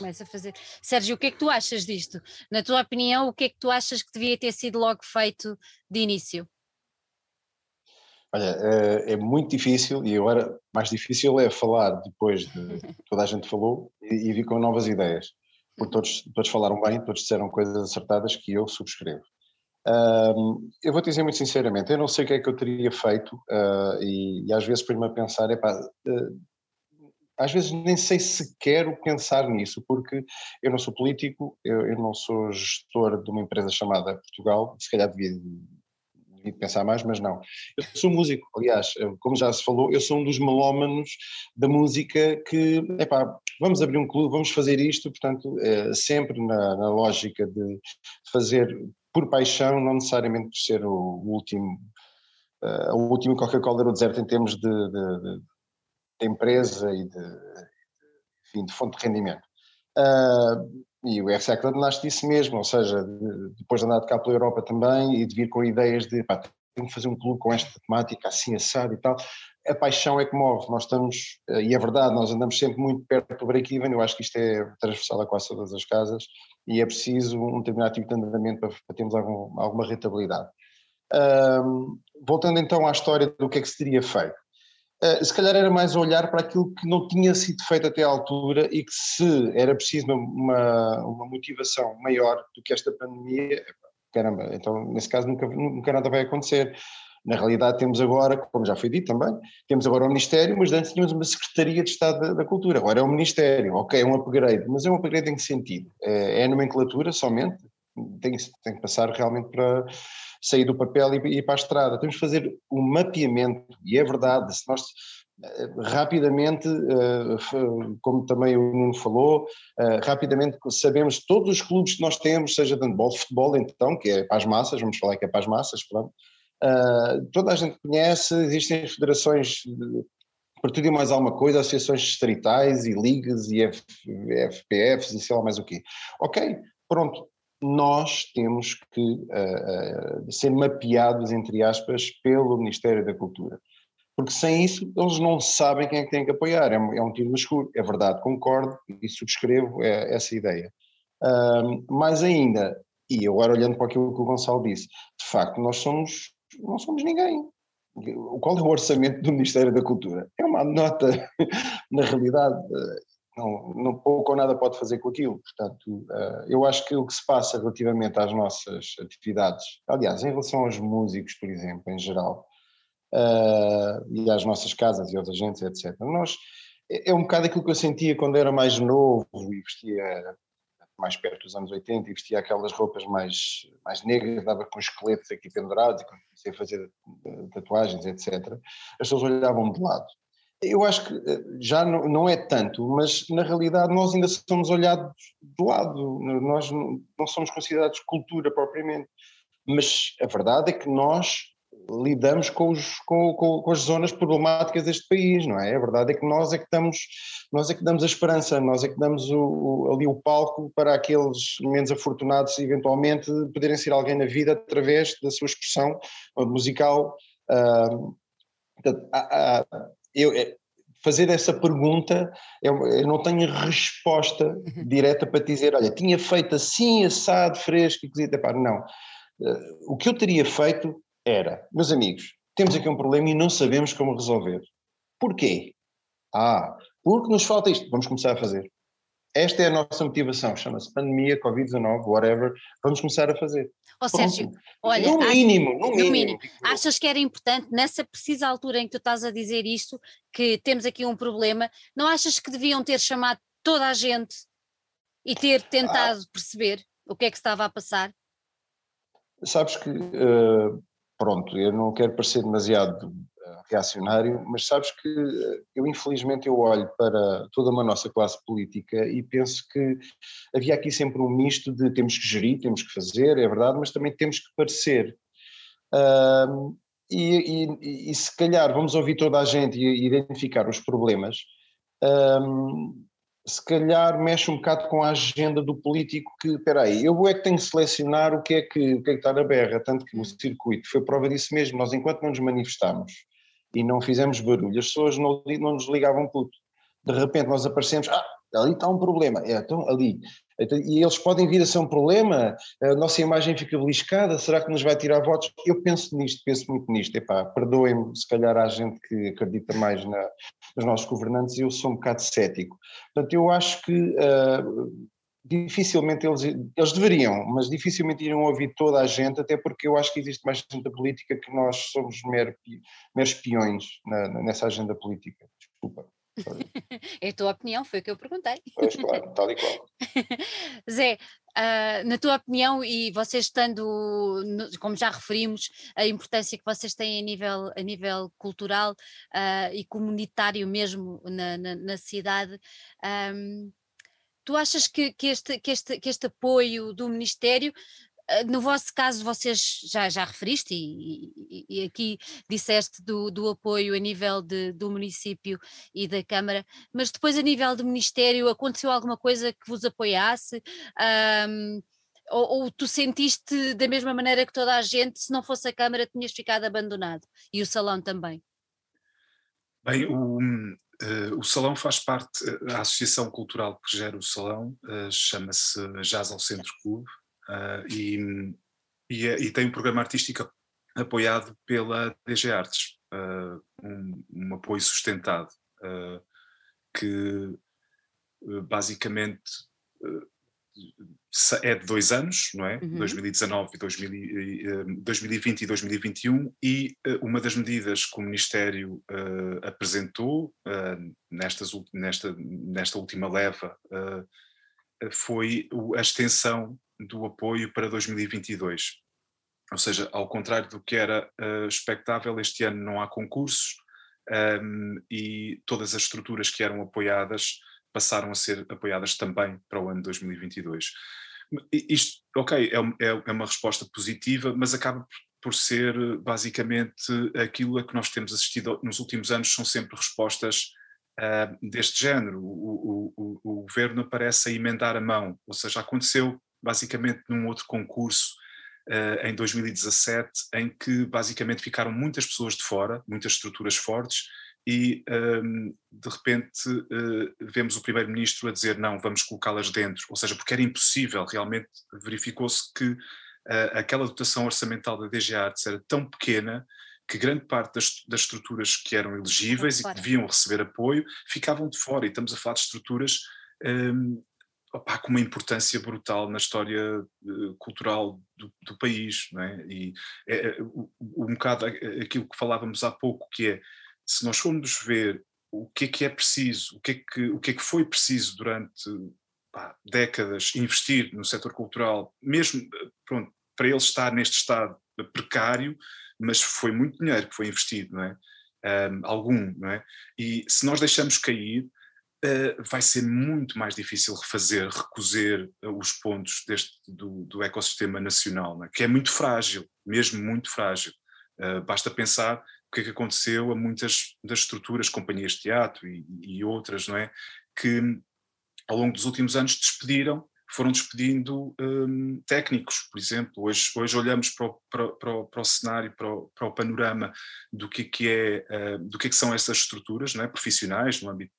começa a fazer. Sérgio, o que é que tu achas disto? Na tua opinião, o que é que tu achas que devia ter sido logo feito de início? Olha, é, é muito difícil e agora mais difícil é falar depois de [laughs] toda a gente falou e, e vir com novas ideias. Porque todos, todos falaram bem, todos disseram coisas acertadas que eu subscrevo. Um, eu vou dizer muito sinceramente, eu não sei o que é que eu teria feito uh, e, e, às vezes ponho-me a pensar, epá, uh, às vezes nem sei se quero pensar nisso, porque eu não sou político, eu, eu, não sou gestor de uma empresa chamada Portugal, se calhar devia, devia pensar mais, mas não. Eu sou músico, aliás, como já se falou, eu sou um dos melómanos da música que, epá, vamos abrir um clube, vamos fazer isto, portanto, é, sempre na, na lógica de fazer por paixão, não necessariamente por ser o último, uh, o último Coca-Cola do deserto em termos de, de, de de empresa e de, enfim, de fonte de rendimento. Uh, e o RCA Club nasce disso mesmo, ou seja, de, depois de andar de cá pela Europa também e de vir com ideias de pá, tenho que fazer um clube com esta temática assim assado e tal. A paixão é que move, nós estamos, ah, e é verdade, nós andamos sempre muito perto do break-even, eu acho que isto é transversal a quase todas as casas e é preciso um determinado tipo de andamento para, para termos algum, alguma rentabilidade. voltando então à história do que é que se teria feito. Uh, se calhar era mais olhar para aquilo que não tinha sido feito até à altura e que se era preciso uma, uma motivação maior do que esta pandemia, caramba, então nesse caso nunca, nunca nada vai acontecer. Na realidade temos agora, como já foi dito também, temos agora o Ministério, mas antes tínhamos uma Secretaria de Estado da, Cultura, agora é o Ministério, ok, é um upgrade, mas é um upgrade em que sentido? É, é nomenclatura somente? Tem, tem que passar realmente para sair do papel e ir para a estrada. Temos que fazer um mapeamento, e é verdade, se nós eh, rapidamente, eh, como também o Nuno falou, eh, rapidamente sabemos todos os clubes que nós temos, seja de handball, futebol então, que é para as massas, vamos falar que é para as massas, pronto. toda a gente conhece, existem federações por tudo e mais alguma coisa, associações distritais e ligas e FPFs e sei lá mais o quê. Ok, pronto, nós temos que uh, uh, ser mapeados, entre aspas, pelo Ministério da Cultura. Porque sem isso eles não sabem quem é que tem que apoiar, é, é um tiro no escuro. É verdade, concordo e subscrevo é, essa ideia. Uh, mais ainda, e agora olhando para aquilo que o Gonçalo disse, de facto nós somos, não somos ninguém. Qual é o orçamento do Ministério da Cultura? É uma nota, [laughs] na realidade, não, não, pouco ou nada pode fazer com aquilo. Portanto, eh, eu acho que o que se passa relativamente às nossas atividades, aliás, em relação aos músicos, por exemplo, em geral, eh, e às nossas casas e aos agentes, etc., nós, é, é um bocado aquilo que eu sentia quando era mais novo e vestia mais perto dos anos 80 e vestia aquelas roupas mais, mais negras, dava com esqueletos aqui pendurados e comecei a fazer eh, tatuagens, etc. As pessoas olhavam de lado. Eu acho que eh, já não, não, é tanto, mas na realidade nós ainda somos olhados do lado, nós não somos considerados cultura propriamente. Mas a verdade é que nós lidamos com, os, com, com, com, as zonas problemáticas deste país, não é? A verdade é que nós é que damos, nós é que damos a esperança, nós é que damos o, o, ali o palco para aqueles menos afortunados eventualmente poderem ser alguém na vida através da sua expressão musical. Uh, eu, é, fazer essa pergunta, eu, eu, não tenho resposta uhum. direta para dizer, olha, tinha feito assim, assado, fresco e cozido. Epá, não. Uh, o que eu teria feito era, meus amigos, temos aqui um problema e não sabemos como resolver. Porquê? Ah, porque nos falta isto. Vamos começar a fazer. Esta é a nossa motivação, chama-se pandemia, Covid-19, whatever, vamos começar a fazer. Ó oh, Sérgio, olha, no mínimo, no mínimo, no mínimo. Achas que era importante, nessa precisa altura em que tu estás a dizer isto, que temos aqui um problema, não achas que deviam ter chamado toda a gente e ter tentado ah. perceber o que é que estava a passar? Sabes que, uh, pronto, eu não quero parecer demasiado reacionário, mas sabes que eh, eu infelizmente eu olho para toda uma nossa classe política e penso que havia aqui sempre um misto de temos que gerir, temos que fazer, é verdade, mas também temos que parecer. E, e, e, se calhar vamos ouvir toda a gente e identificar os problemas, um, se calhar mexe um bocado com a agenda do político que, espera aí, eu é que tenho que selecionar o que é que, o que, é que está na berra, tanto que o circuito foi prova disso mesmo, nós enquanto não nos manifestamos e não fizemos barulho, as pessoas não, não nos ligavam puto. De repente nós aparecemos, ah, ali está um problema, é, então ali. Então, e eles podem vir a ser um problema, a nossa imagem fica beliscada, será que nos vai tirar votos? Eu penso nisto, penso muito nisto. Epá, perdoem-me, se calhar há gente que acredita mais na, nos nossos governantes eu sou um bocado cético. Portanto, eu acho que uh, dificilmente eles, eles deveriam, mas dificilmente iriam ouvir toda a gente, até porque eu acho que existe mais gente da política que nós somos meros, meros peões nessa agenda política. Desculpa. [laughs] é a tua opinião, foi o que eu perguntei. Pois, claro, tal e qual. [laughs] Zé, uh, na tua opinião, e vocês estando, no, como já referimos, a importância que vocês têm a nível, a nível cultural uh, e comunitário mesmo na, na, na cidade, um, Tu achas que, que, este, que, este, que este apoio do Ministério eh, no vosso caso, vocês já, já referiste e, e, e aqui disseste do, do, apoio a nível de, do município e da Câmara, mas depois a nível do Ministério aconteceu alguma coisa que vos apoiasse? Um, ou, ou, tu sentiste da mesma maneira que toda a gente, se não fosse a Câmara, tinhas ficado abandonado e o salão também? Bem, o, o Salão faz parte, uh, a associação cultural que gera o Salão uh, chama-se Jazz ao Centro Clube e, e, e, tem um programa artístico apoiado pela DG Artes, um, um, apoio sustentado, que basicamente é de dois anos, não é? Uhum. 2019 e 2020 e 2021, e uma das medidas que o Ministério uh, apresentou uh, nestas, nesta, nesta última leva uh, foi a extensão do apoio para 2022. Ou seja, ao contrário do que era expectável, este ano não há concursos um, e todas as estruturas que eram apoiadas passaram a ser apoiadas também para o ano 2022. Isto, ok, é, é, é uma resposta positiva, mas acaba por ser basicamente aquilo a que nós temos assistido nos últimos anos, são sempre respostas uh, deste género. O, o, o, o, governo parece a emendar a mão, ou seja, aconteceu basicamente num outro concurso uh, em 2017, em que basicamente ficaram muitas pessoas de fora, muitas estruturas fortes, e um, de repente uh, vemos o primeiro-ministro a dizer não, vamos colocá-las dentro, ou seja, porque era impossível, realmente verificou-se que uh, aquela dotação orçamental da DG Artes era tão pequena que grande parte das, das estruturas que eram elegíveis e que deviam receber apoio ficavam de fora, e estamos a falar de estruturas um, opa, com uma importância brutal na história uh, cultural do, do, país, não é? e é, um, um bocado aquilo que falávamos há pouco, que é se nós formos ver o que é que é preciso, o que é que, o que, é que foi preciso durante pá, décadas investir no setor cultural, mesmo pronto, para ele estar neste estado precário, mas foi muito dinheiro que foi investido, não é? Um, algum, não é? E se nós deixamos cair, uh, vai ser muito mais difícil refazer, recozer uh, os pontos deste, do, do ecossistema nacional, é? que é muito frágil, mesmo muito frágil. Uh, basta pensar o que é que aconteceu a muitas das estruturas, companhias de teatro e, e outras, não é? Que ao longo dos últimos anos despediram, foram despedindo um, técnicos, por exemplo. Hoje, hoje olhamos para o, para, para o cenário, para o, para o, panorama do que, é que é, uh, do que, é que são essas estruturas não é? profissionais, no âmbito,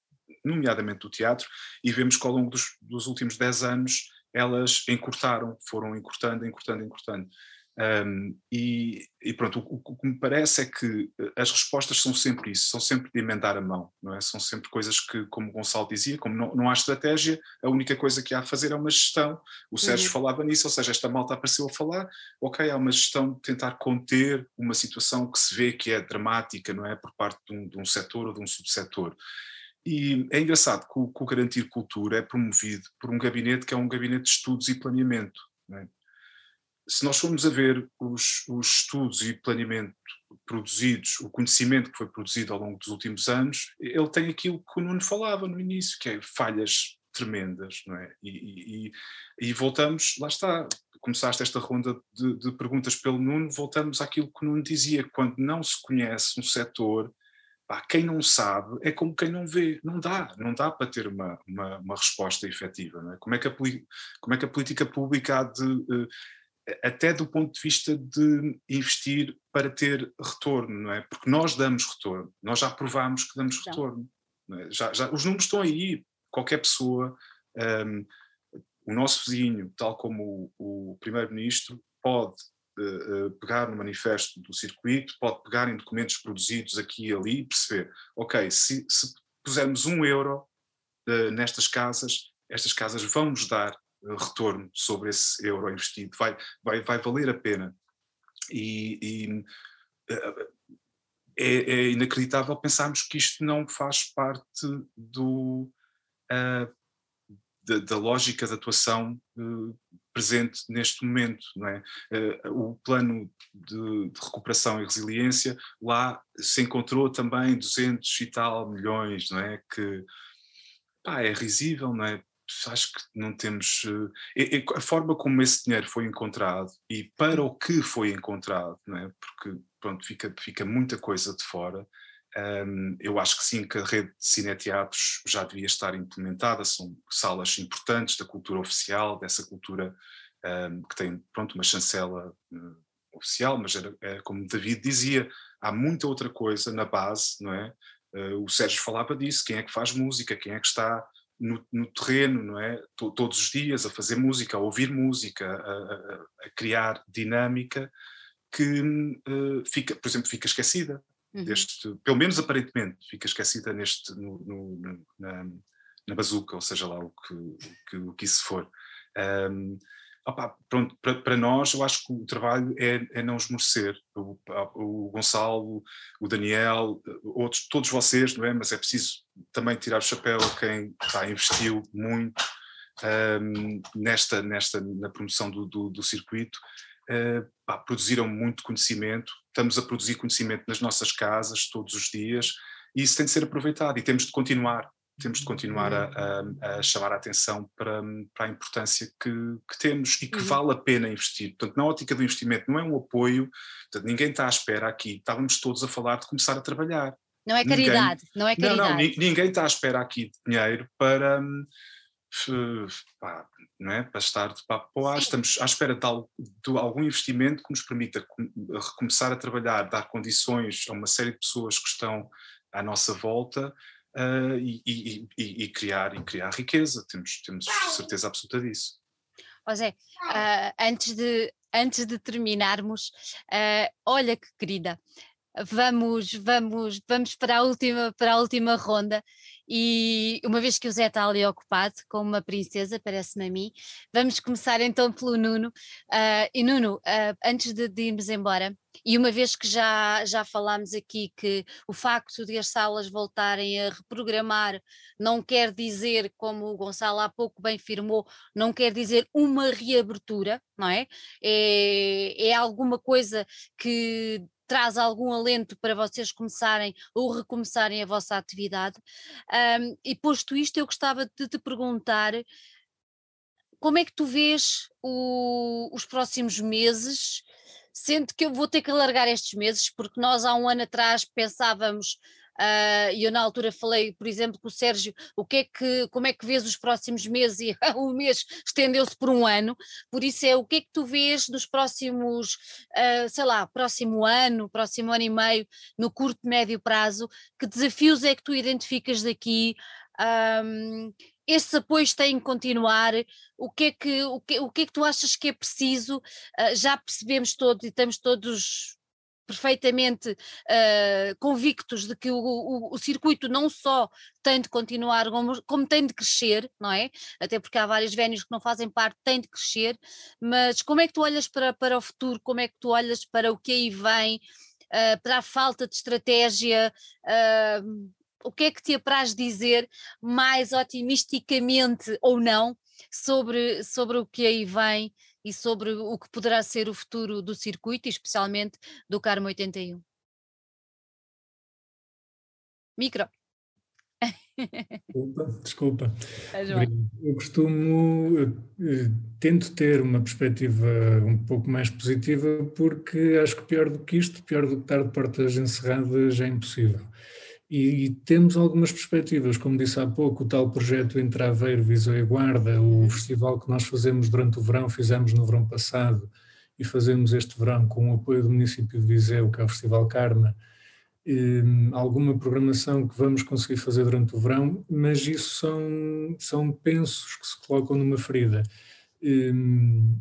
nomeadamente do teatro, e vemos que ao longo dos, dos últimos 10 anos elas encurtaram, foram encurtando, encurtando, encurtando. Um, e, e, pronto, o, o, que me parece é que eh, as respostas são sempre isso, são sempre de emendar a mão, não é? São sempre coisas que, como o Gonçalo dizia, como não, não há estratégia, a única coisa que há a fazer é uma gestão. O Sérgio uhum. falava nisso, ou seja, esta malta apareceu a falar, ok, há uma gestão de tentar conter uma situação que se vê que é dramática, não é? Por parte de um, de um setor ou de um subsetor. E é engraçado que o, que o Garantir Cultura é promovido por um gabinete que é um gabinete de estudos e planeamento. Não é? Se nós formos a ver os, os, estudos e planeamento produzidos, o conhecimento que foi produzido ao longo dos últimos anos, ele tem aquilo que o Nuno falava no início, que é falhas tremendas, não é? E, e, e voltamos, lá está, começaste esta ronda de, de, perguntas pelo Nuno, voltamos àquilo que o Nuno dizia, quando não se conhece um setor, pá, quem não sabe é como quem não vê, não dá, não dá para ter uma, uma, uma resposta efetiva, não é? Como é que a, como é que a política pública há de... Uh, até do ponto de vista de investir para ter retorno, não é? Porque nós damos retorno, nós já provámos que damos retorno. É? Já, já, os números estão aí, qualquer pessoa, um, o nosso vizinho, tal como o, o Primeiro-Ministro, pode uh, uh, pegar no manifesto do circuito, pode pegar em documentos produzidos aqui e ali e perceber, ok, se, se pusermos um euro uh, nestas casas, estas casas vão nos dar retorno sobre esse euro investido, vai, vai, vai valer a pena. E, e eh, é, é, inacreditável pensarmos que isto não faz parte do, uh, da, da, lógica de atuação uh, presente neste momento. Não é? Uh, o plano de, de, recuperação e resiliência, lá se encontrou também 200 e tal milhões, não é? que pá, é risível, não é? Acho que não temos. Uh, a forma como esse dinheiro foi encontrado e para o que foi encontrado, não é? porque pronto, fica, fica muita coisa de fora. Um, eu acho que sim, que a rede de cineteatros já devia estar implementada, são salas importantes da cultura oficial, dessa cultura um, que tem pronto, uma chancela uh, oficial, mas era, é, como David dizia, há muita outra coisa na base, não é? Uh, o Sérgio falava disso, quem é que faz música, quem é que está no, no, terreno, não é? todos os dias a fazer música, a ouvir música, a, a, a criar dinâmica, que uh, fica, por exemplo, fica esquecida. Uhum. Deste, pelo menos aparentemente, fica esquecida neste, no, no, na, na bazuca, ou seja lá o que, o que, o que isso for. Um, opa, pronto, para, nós, eu acho que o trabalho é, é não esmorecer. O, o, Gonçalo, o Daniel, outros, todos vocês, não é? Mas é preciso também tirar o chapéu a quem investiu muito um, nesta, nesta, na promoção do, do, do circuito. Uh, pá, produziram muito conhecimento, estamos a produzir conhecimento nas nossas casas todos os dias e isso tem de ser aproveitado e temos de continuar temos de continuar a, a, a chamar a atenção para, para a importância que, que, temos e que uhum. vale a pena investir. Portanto, na ótica do investimento, não é um apoio, portanto, ninguém está à espera aqui, estávamos todos a falar de começar a trabalhar. Não é caridade, ninguém, não é caridade. Não, não, ninguém está à espera aqui de dinheiro para, pá, não é? para estar de papo para estamos à espera de, de, algum investimento que nos permita recomeçar a trabalhar, dar condições a uma série de pessoas que estão à nossa volta uh, e, e, e, criar, e criar riqueza, temos, temos certeza absoluta disso. José, uh, antes, de, antes de terminarmos, uh, olha que querida, vamos, vamos, vamos para a última, para a última ronda e uma vez que o Zé está ali ocupado com uma princesa, parece-me a mim, vamos começar então pelo Nuno. Uh, e Nuno, uh, antes de, de, irmos embora, e uma vez que já, já falámos aqui que o facto de as salas voltarem a reprogramar não quer dizer, como o Gonçalo há pouco bem firmou, não quer dizer uma reabertura, não é? É, é alguma coisa que traz algum alento para vocês começarem ou recomeçarem a vossa atividade. Um, e posto isto, eu gostava de te perguntar como é que tu vês o, os próximos meses, sendo que eu vou ter que alargar estes meses, porque nós há um ano atrás pensávamos e eu na altura falei, por exemplo, com o Sérgio, o que é que, como é que vês os próximos meses e [laughs] o mês estendeu-se por um ano, por isso é o que é que tu vês nos próximos, uh, sei lá, próximo ano, próximo ano e meio, no curto, médio prazo, que desafios é que tu identificas daqui? Um, esses apoios têm que continuar, o que é que, o que, o que, é que tu achas que é preciso? Uh, já percebemos todos e estamos todos perfeitamente uh, convictos de que o, o, o, circuito não só tem de continuar, como, como, tem de crescer, não é? Até porque há vários vénios que não fazem parte, tem de crescer, mas como é que tu olhas para, para o futuro, como é que tu olhas para o que aí vem, uh, para a falta de estratégia? Uh, o que é que te apraz dizer mais otimisticamente ou não sobre, sobre o que aí vem e sobre o que poderá ser o futuro do circuito e especialmente do Carmo 81. Micro. [laughs] Desculpa, desculpa. Eu costumo, eu, tento ter uma perspectiva um pouco mais positiva porque acho que pior do que isto, pior do que estar de portas encerradas é impossível. E, temos algumas perspectivas, como disse há pouco, o tal projeto entre Aveiro, Viseu e Guarda, o uhum. festival que nós fazemos durante o verão, fizemos no verão passado e fazemos este verão com o apoio do município de Viseu, que é o Festival Karma, e, hum, alguma programação que vamos conseguir fazer durante o verão, mas isso são, são pensos que se colocam numa ferida. E, hum,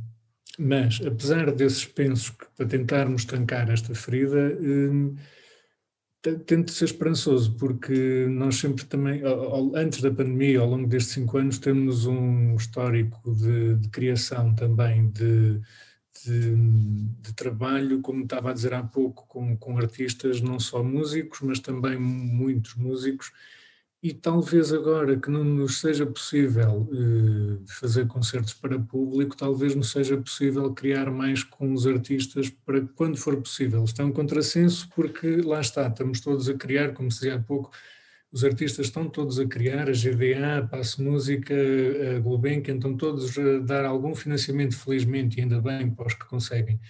mas, apesar desses pensos para tentarmos tancar esta ferida, hum, tento ser esperançoso, porque nós sempre também, antes da pandemia, ao longo destes cinco anos, temos um histórico de, de criação também, de, de, de, trabalho, como estava a dizer há pouco, com, com artistas, não só músicos, mas também muitos músicos, e talvez agora que não nos seja possível eh, fazer concertos para público, talvez nos seja possível criar mais com os artistas para quando for possível. Está um contrassenso porque lá está, estamos todos a criar, como se dizia há pouco, os artistas estão todos a criar, a GDA, a Passo Música, a Gulbenkian, estão todos a dar algum financiamento, felizmente, e ainda bem para os que conseguem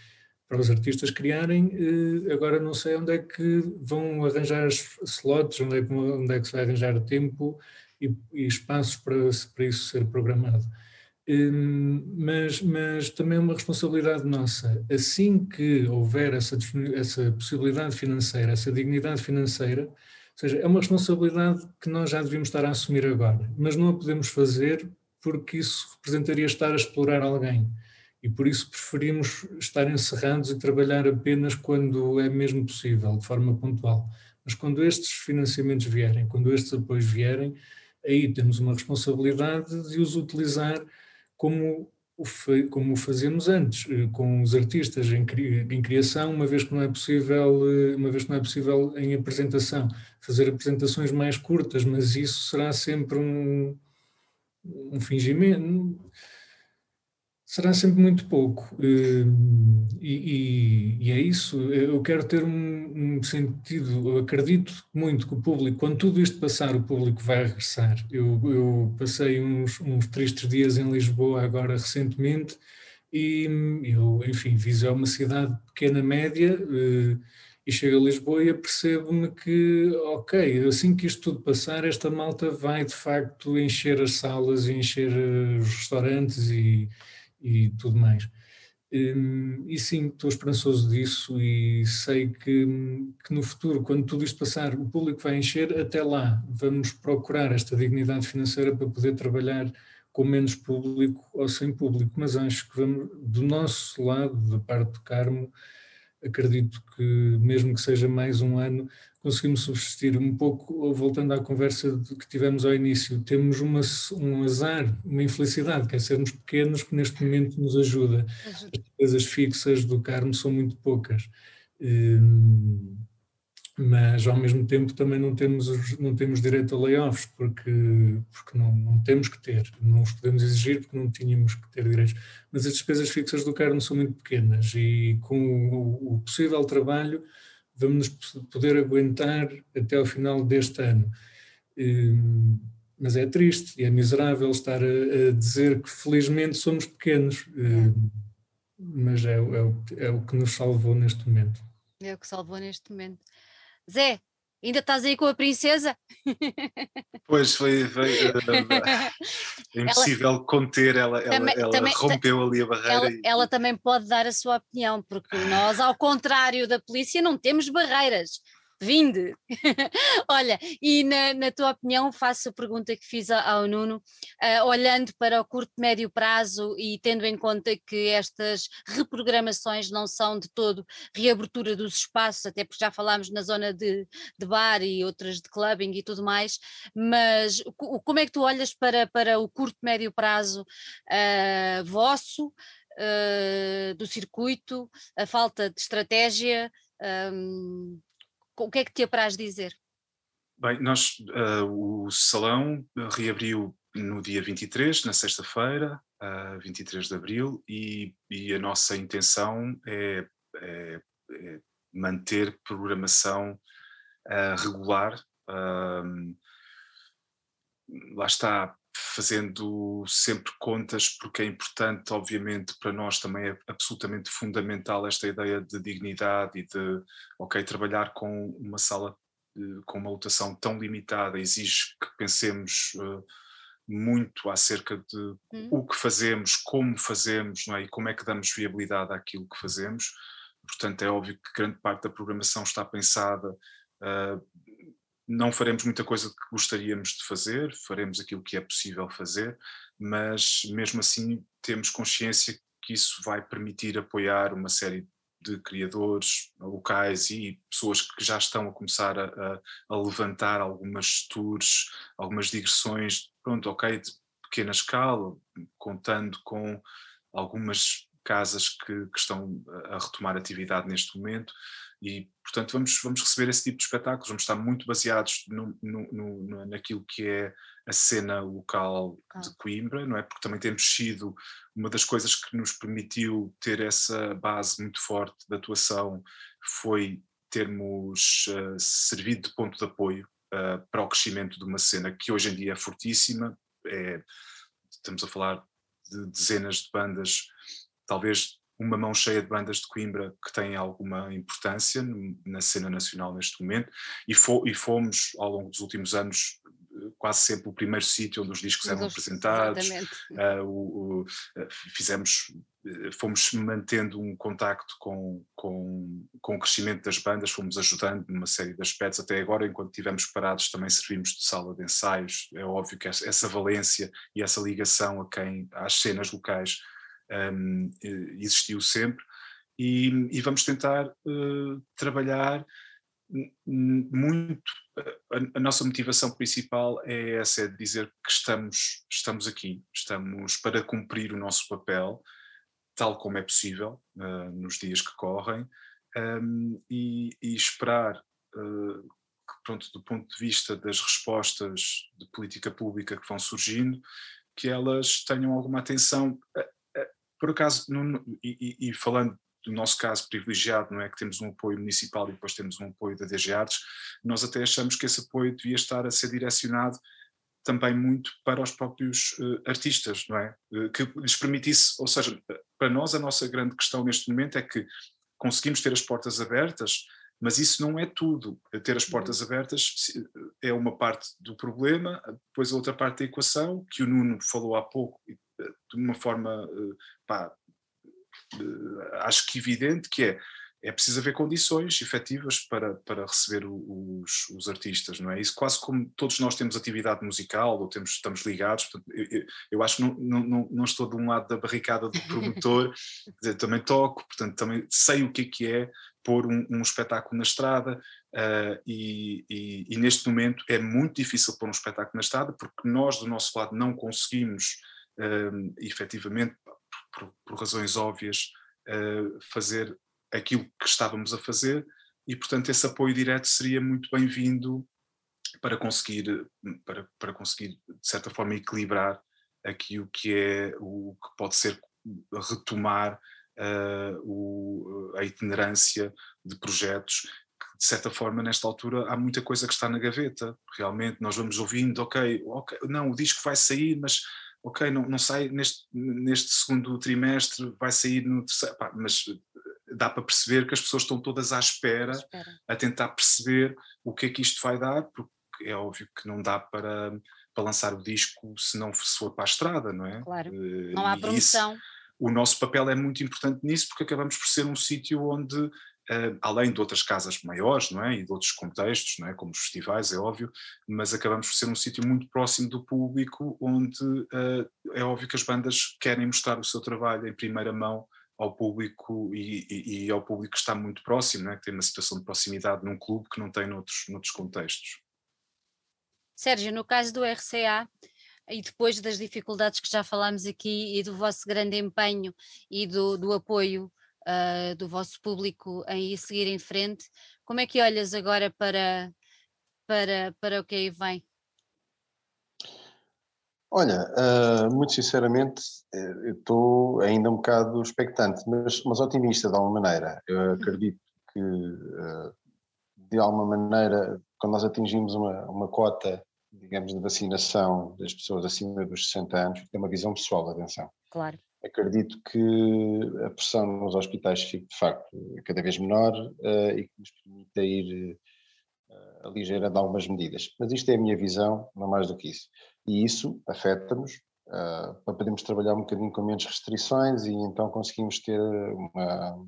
para os artistas criarem. Eh, agora não sei onde é que vão arranjar slots, onde é que, onde é que se vai arranjar tempo e, e espaços para, para isso ser programado. Hum, mas, mas também é uma responsabilidade nossa. Assim que houver essa, essa possibilidade financeira, essa dignidade financeira, ou seja, é uma responsabilidade que nós já devíamos estar a assumir agora, mas não a podemos fazer porque isso representaria estar a explorar alguém e por isso preferimos estar encerrados e trabalhar apenas quando é mesmo possível, de forma pontual. Mas quando estes financiamentos vierem, quando estes apoios vierem, aí temos uma responsabilidade de os utilizar como como o fazemos antes, eh, com os artistas em, em, criação, uma vez que não é possível, eh, uma vez que não é possível em apresentação, fazer apresentações mais curtas, mas isso será sempre um, um fingimento será sempre muito pouco. Eh, e, e, e, é isso. Eu quero ter um, um, sentido. Eu acredito muito que o público, quando tudo isto passar, o público vai regressar. Eu, eu passei uns, uns, tristes dias em Lisboa agora recentemente e eu, enfim, Viseu é uma cidade pequena, média. Eh, e chego a Lisboa e apercebo-me que, ok, assim que isto tudo passar, esta malta vai de facto encher as salas, encher eh, os restaurantes e, e tudo mais. Hum, e sim, estou esperançoso disso e sei que, que, no futuro, quando tudo isto passar, o público vai encher, até lá vamos procurar esta dignidade financeira para poder trabalhar com menos público ou sem público, mas acho que vamos, do nosso lado, da parte do Carmo, acredito que mesmo que seja mais um ano, conseguimos subsistir um pouco, voltando à conversa que tivemos ao início, temos uma, um azar, uma infelicidade, que é sermos pequenos, que neste momento nos ajuda. As despesas fixas do Carmo são muito poucas. Hum, mas ao mesmo tempo também não temos, não temos direito a layoffs, porque, porque não, não temos que ter, não os podemos exigir porque não tínhamos que ter direitos. Mas as despesas fixas do Carmo são muito pequenas e com o, o possível trabalho vamos poder aguentar até ao final deste ano. Hum, mas é triste e é miserável estar a, dizer que felizmente somos pequenos, hum, mas é, é, é o que nos salvou neste momento. É o que salvou neste momento. Zé, Ainda estás aí com a princesa? [laughs] Pois foi, foi uh, [laughs] é impossível ela, conter, ela, também, ela, ela rompeu ali a barreira. E... ela, também pode dar a sua opinião, porque nós, ao contrário da polícia, não temos barreiras vinde. [laughs] Olha, e na, na, tua opinião, faço a pergunta que fiz ao Nuno, uh, olhando para o curto, médio prazo e tendo em conta que estas reprogramações não são de todo reabertura dos espaços, até porque já falámos na zona de, de bar e outras de clubbing e tudo mais, mas como é que tu olhas para, para o curto, médio prazo uh, vosso? Uh, do circuito, a falta de estratégia, o que é que te apraz dizer? Bem, nós, uh, o salão reabriu no dia 23, na sexta-feira, uh, 23 de abril, e, e, a nossa intenção é, é, é manter programação uh, regular. Uh, lá está, fazendo sempre contas, porque é importante, obviamente, para nós também é absolutamente fundamental esta ideia de dignidade e de, ok, trabalhar com uma sala eh, com uma lotação tão limitada exige que pensemos uh, muito acerca de hum. o que fazemos, como fazemos, não é? e como é que damos viabilidade àquilo que fazemos. Portanto, é óbvio que grande parte da programação está pensada uh, não faremos muita coisa que gostaríamos de fazer, faremos aquilo que é possível fazer, mas mesmo assim temos consciência que isso vai permitir apoiar uma série de criadores locais e pessoas que já estão a começar a, a, a levantar algumas tours, algumas digressões, pronto, ok, de pequena escala, contando com algumas casas que, que estão a retomar atividade neste momento, e, portanto, vamos, vamos receber esse tipo de espetáculos, vamos estar muito baseados no, no, no, naquilo que é a cena local de Coimbra, não é? Porque também temos sido uma das coisas que nos permitiu ter essa base muito forte de atuação foi termos uh, servido de ponto de apoio uh, para o crescimento de uma cena que hoje em dia é fortíssima. É, estamos a falar de dezenas de bandas, talvez uma mão cheia de bandas de Coimbra que têm alguma importância na cena nacional neste momento e, fo e fomos ao longo dos últimos anos quase sempre o primeiro sítio onde os discos eram apresentados, uh, o, o, uh, fizemos, fomos mantendo um contacto com, com, com o crescimento das bandas, fomos ajudando numa série de aspectos, até agora enquanto estivemos parados também servimos de sala de ensaios, é óbvio que essa valência e essa ligação a quem, às cenas locais um, existiu sempre, e, e vamos tentar uh, trabalhar muito. A, a, nossa motivação principal é essa, é dizer que estamos, estamos aqui, estamos para cumprir o nosso papel, tal como é possível uh, nos dias que correm, um, e, e, esperar uh, que, pronto, do ponto de vista das respostas de política pública que vão surgindo, que elas tenham alguma atenção. Por acaso, no, e, e, falando do nosso caso privilegiado, não é que temos um apoio municipal e depois temos um apoio da DG Artes, nós até achamos que esse apoio devia estar a ser direcionado também muito para os próprios uh, artistas, não é? Uh, que lhes permitisse, ou seja, para nós a nossa grande questão neste momento é que conseguimos ter as portas abertas, mas isso não é tudo. Ter as portas uhum. abertas eh, é uma parte do problema, depois a outra parte da equação, que o Nuno falou há pouco, de uma forma pá, acho que evidente, que é é preciso haver condições efetivas para, para receber os, os artistas, não é? Isso quase como todos nós temos atividade musical ou temos, estamos ligados, portanto, eu, eu, acho que não, não, não estou de um lado da barricada do promotor, [laughs] dizer, também toco, portanto também sei o que é que é pôr um, um espetáculo na estrada uh, e, e, e, neste momento é muito difícil pôr um espetáculo na estrada porque nós do nosso lado não conseguimos uh, efetivamente por, por razões óbvias, uh, fazer aquilo que estávamos a fazer e, portanto, esse apoio direto seria muito bem-vindo para conseguir, para, para conseguir, de certa forma, equilibrar aqui o que é, o que pode ser retomar uh, o, a itinerância de projetos de certa forma, nesta altura há muita coisa que está na gaveta, realmente nós vamos ouvindo, ok, ok, não, o disco vai sair, mas ok, não, não sai neste, neste segundo trimestre, vai sair no terceiro, pá, mas eh, dá para perceber que as pessoas estão todas à espera, espera, a tentar perceber o que é que isto vai dar, porque é óbvio que não dá para, para lançar o disco se não se for para a estrada, não é? Claro, eh, não há promoção. Isso, o nosso papel é muito importante nisso porque acabamos por ser um sítio onde além de outras casas maiores, não é? E de outros contextos, não é? Como os festivais, é óbvio, mas acabamos por ser um sítio muito próximo do público, onde uh, é óbvio que as bandas querem mostrar o seu trabalho em primeira mão ao público e, e, e ao público que está muito próximo, não é? Que tem uma situação de proximidade num clube que não tem noutros, noutros contextos. Sérgio, no caso do RCA, e depois das dificuldades que já falámos aqui e do vosso grande empenho e do, do apoio uh, do vosso público em seguir em frente. Como é que olhas agora para, para, para o que aí vem? Olha, uh, muito sinceramente, eh, estou ainda um bocado expectante, mas, mas otimista de alguma maneira. Eu uhum. acredito que, uh, de alguma maneira, quando nós atingimos uma, uma cota, digamos, de vacinação das pessoas acima dos 60 anos, tem uma visão pessoal, atenção. Claro acredito que a pressão nos hospitais fique de facto cada vez menor uh, e que nos permita ir uh, aligeirando algumas medidas. Mas isto é a minha visão, não mais do que isso. E isso afeta-nos uh, para podermos trabalhar um bocadinho com menos restrições e então conseguimos ter uma,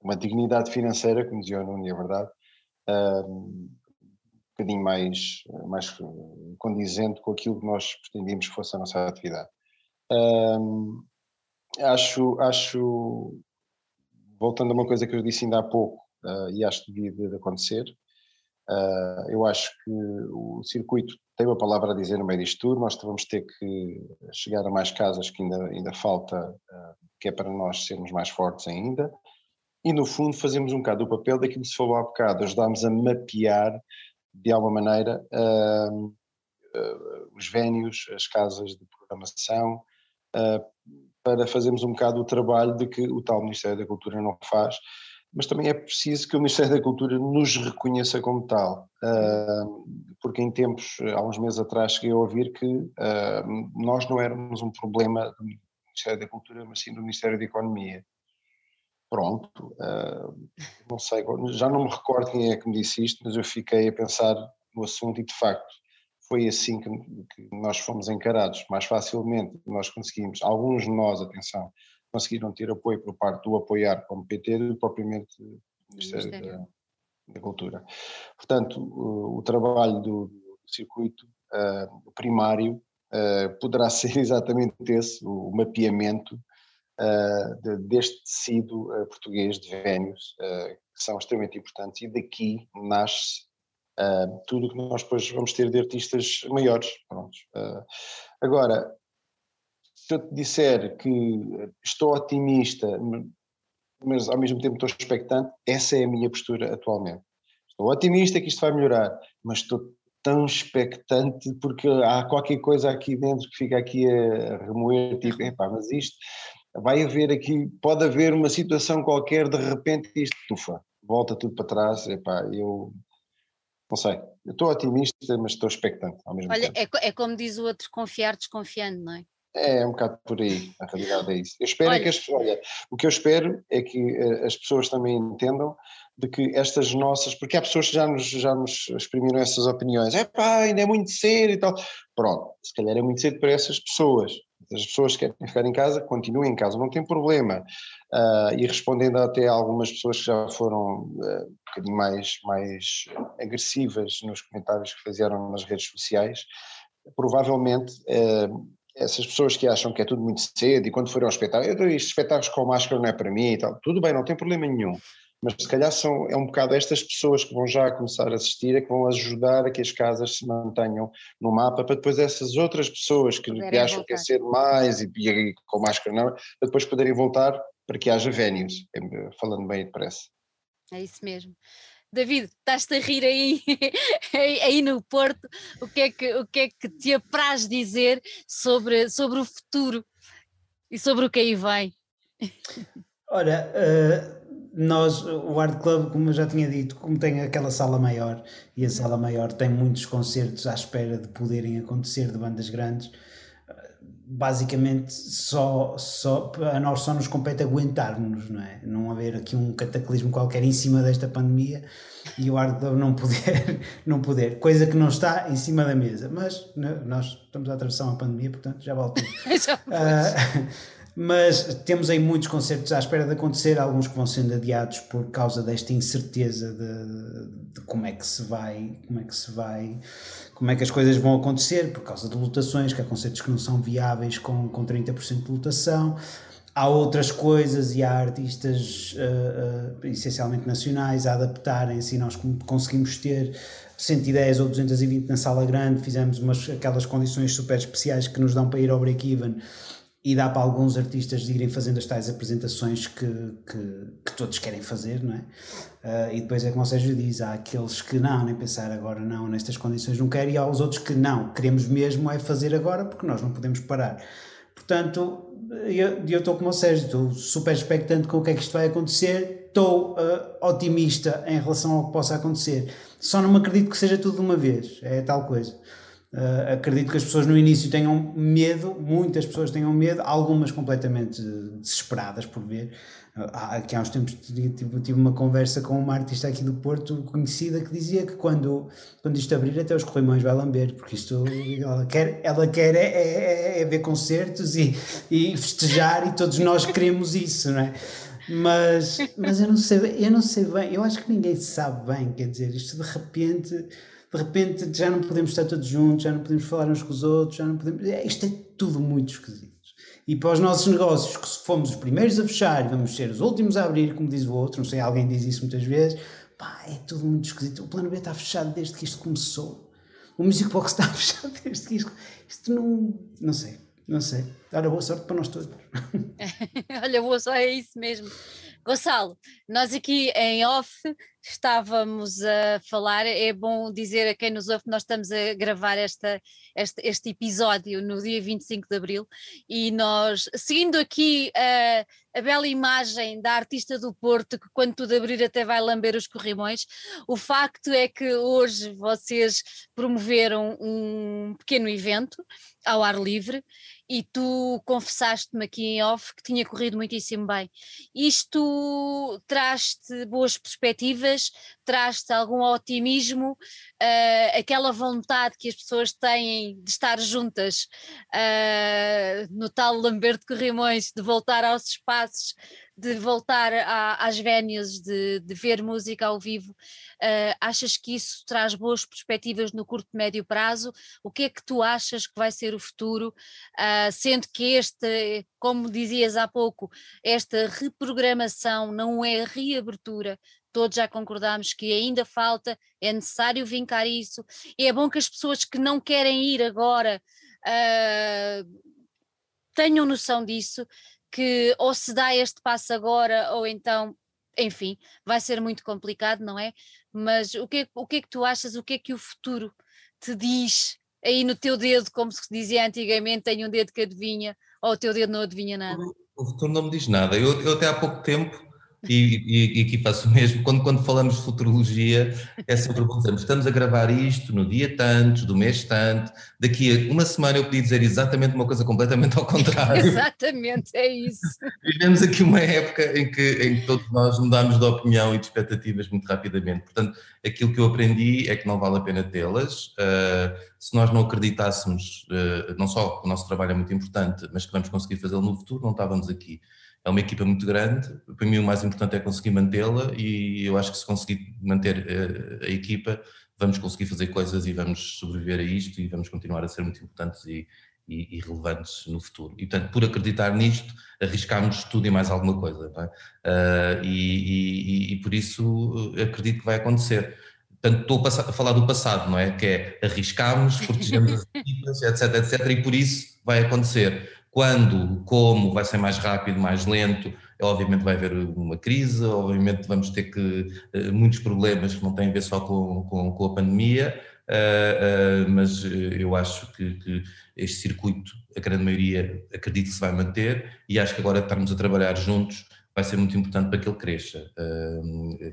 uma dignidade financeira, como dizia o Nuno, é verdade, um bocadinho mais, mais condizente com aquilo que nós pretendíamos que fosse a nossa atividade. Um, acho, acho, voltando a uma coisa que eu disse ainda há pouco, uh, e acho que devia de acontecer, uh, eu acho que o circuito tem uma palavra a dizer no meio disto tudo, nós vamos ter que chegar a mais casas que ainda, ainda falta, uh, que é para nós sermos mais fortes ainda, e no fundo fazemos um bocado o papel daquilo que se falou há bocado, ajudámos a mapear de alguma maneira os vénios, as casas de programação, para fazermos um bocado o trabalho de que o tal Ministério da Cultura não faz, mas também é preciso que o Ministério da Cultura nos reconheça como tal, ah, porque em tempos, há uns meses atrás, cheguei a ouvir que ah, nós não éramos um problema do Ministério da Cultura, mas sim do Ministério da Economia. Pronto, ah, não sei, já não me recordo quem é que me disse isto, mas eu fiquei a pensar no assunto e de facto foi assim que, que, nós fomos encarados mais facilmente, nós conseguimos, alguns de nós, atenção, conseguiram ter apoio por parte do apoiar como PT do propriamente Ministério, Ministério. Da, da, Cultura. Portanto, o, o trabalho do, do circuito uh, primário uh, poderá [laughs] ser exatamente esse, o mapeamento uh, de, deste tecido português de vénios, que são extremamente importantes, e daqui nasce tudo o que nós depois vamos ter de artistas maiores. agora, se eu te disser que estou otimista, mas ao mesmo tempo estou expectante, essa é a minha postura atualmente. Estou otimista que isto vai melhorar, mas estou tão expectante porque há qualquer coisa aqui dentro que fica aqui a remoer, tipo, epá, mas isto vai haver aqui, pode haver uma situação qualquer, de repente isto tufa, volta tudo para trás, epá, eu não sei, eu estou otimista, mas estou expectante ao mesmo Olha, tempo. É, é como diz o outro, confiar desconfiando, não é? É, é um bocado por aí, na realidade é isso. Eu espero olha, é que as olha, o que eu espero é que uh, as pessoas também entendam de que estas nossas, porque há pessoas que já nos, já nos exprimiram essas opiniões, é pá, ainda é muito cedo e tal. Pronto, se calhar é muito cedo para essas pessoas. As pessoas que querem ficar em casa, continuem em casa, não tem problema. Uh, e respondendo até a algumas pessoas que já foram uh, um bocadinho mais, mais agressivas nos comentários que fizeram nas redes sociais, provavelmente uh, essas pessoas que acham que é tudo muito cedo e quando forem ao espetáculo, eu dou estes espetáculos com máscara não é para mim e tal, tudo bem, não tem problema nenhum mas se calhar são, é um bocado estas pessoas que vão já começar a assistir, é que vão ajudar a que as casas se mantenham no mapa, para depois essas outras pessoas que, que acham voltar. que é ser mais e, e, com máscara não, para depois poderem voltar para que haja vénios, é, falando bem depressa. É isso mesmo. David, estás-te a rir [laughs] aí, aí no Porto, o que, é que, o que é que te apraz dizer sobre, sobre o futuro e sobre o que aí vem? Olha, uh nós, o Art Club, como eu já tinha dito, como tem aquela sala maior e a sala maior tem muitos concertos à espera de poderem acontecer de bandas grandes, basicamente só, só a nós só nos compete aguentarmos, não é? Não haver aqui um cataclismo qualquer em cima desta pandemia e o Art Club não poder, [laughs] não poder, coisa que não está em cima da mesa, mas nós estamos a atravessar uma pandemia, portanto já volto. [laughs] já uh, mas temos aí muitos concertos à espera de acontecer, alguns que vão sendo adiados por causa desta incerteza de, de, como é que se vai, como é que se vai, como é que as coisas vão acontecer, por causa de lotações, que há concertos que não são viáveis com, com 30% de lotação. Há outras coisas e há artistas uh, uh, essencialmente nacionais a adaptarem-se e nós conseguimos ter 110 ou 220 na sala grande, fizemos umas, aquelas condições super especiais que nos dão para ir ao break-even e dá para alguns artistas irem fazendo as tais apresentações que, que, que todos querem fazer, não é? Uh, e depois é como o Sérgio diz, há aqueles que não, nem pensar agora não, nestas condições não quero, e há os outros que não, queremos mesmo é fazer agora porque nós não podemos parar. Portanto, eu, eu estou como o Sérgio, estou super expectante com o que é que isto vai acontecer, estou uh, otimista em relação ao que possa acontecer, só não me acredito que seja tudo de uma vez, é tal coisa. Uh, acredito que as pessoas no início tenham medo, muitas pessoas tenham medo, algumas completamente desesperadas por ver. Uh, aqui há uns tempos tive, tive, uma conversa com uma artista aqui do Porto, conhecida, que dizia que quando, quando isto abrir, até os corrimões vai lamber, porque isto ela quer, ela quer é, é, é, é ver concertos e, e festejar, e todos nós queremos isso, não é? Mas, mas eu não sei, eu não sei bem, eu acho que ninguém sabe bem, quer dizer, isto de repente de repente já não podemos estar todos juntos, já não podemos falar uns com os outros, já não podemos. É, isto é tudo muito esquisito. E para os nossos negócios, que fomos os primeiros a fechar vamos ser os últimos a abrir, como diz o outro, não sei, alguém diz isso muitas vezes, pá, é tudo muito esquisito. O plano B está fechado desde que isto começou. O Music Box está [laughs] fechado desde que isto. Isto não. Não sei, não sei. Olha, boa sorte para nós todos. [laughs] Olha, boa sorte, é isso mesmo. Gonçalo, nós aqui em off estávamos a falar, é bom dizer a quem nos ouve que nós estamos a gravar esta, este, este episódio no dia 25 de Abril e nós, seguindo aqui a, a bela imagem da artista do Porto, que quando tudo abrir até vai lamber os corrimões, o facto é que hoje vocês promoveram um pequeno evento ao ar livre e tu confessaste-me aqui em off que tinha corrido muitíssimo bem. Isto traz-te boas perspectivas traz-te algum otimismo, uh, aquela vontade que as pessoas têm de estar juntas uh, no tal Lamberto Corrimões, de voltar aos espaços, de voltar a, às vénias, de, de, ver música ao vivo. Uh, achas que isso traz boas perspectivas no curto e médio prazo? O que é que tu achas que vai ser o futuro? sendo que este, como dizias há pouco, esta reprogramação não é reabertura, todos já concordámos que ainda falta, é necessário vincar isso. É bom que as pessoas que não querem ir agora uh, tenham noção disso, que ou se dá este passo agora, ou então, enfim, vai ser muito complicado, não é? Mas o que, o que é que tu achas? O que é que o futuro te diz aí no teu dedo, como se dizia antigamente, tem um dedo que adivinha, ou o teu dedo não adivinha nada? O futuro não me diz nada. Eu, eu até há pouco tempo e, e, e, aqui faço o mesmo, quando, quando falamos de futurologia, é sempre bom dizermos, estamos a gravar isto no dia tanto, do mês tanto, daqui a uma semana eu podia dizer exatamente uma coisa completamente ao [laughs] contrário. exatamente, é isso. Vivemos aqui uma época em que, em que todos nós mudamos de opinião e de expectativas muito rapidamente, portanto, aquilo que eu aprendi é que não vale a pena tê-las, uh, se nós não acreditássemos, uh, não só que o nosso trabalho é muito importante, mas que vamos conseguir fazê-lo no futuro, não estávamos aqui é uma equipa muito grande. Para mim, o mais importante é conseguir mantê-la, e eu acho que se conseguir manter a, eh, a, equipa, vamos conseguir fazer coisas e vamos sobreviver a isto e vamos continuar a ser muito importantes e, e, e relevantes no futuro. E, portanto, por acreditar nisto, arriscámos tudo e mais alguma coisa. É? Uh, e, e, por isso eh, acredito que vai acontecer. Portanto, estou a falar do passado, não é? Que é arriscámos, protegemos as [laughs] equipas, etc, etc, e por isso vai acontecer. Quando, como, vai ser mais rápido, mais lento, obviamente vai haver uma crise, obviamente vamos ter que eh, muitos problemas que não têm a ver só com, com, com a pandemia, uh, uh, mas eu acho que, que, este circuito, a grande maioria, acredito que se vai manter e acho que agora estarmos a trabalhar juntos vai ser muito importante para que ele cresça.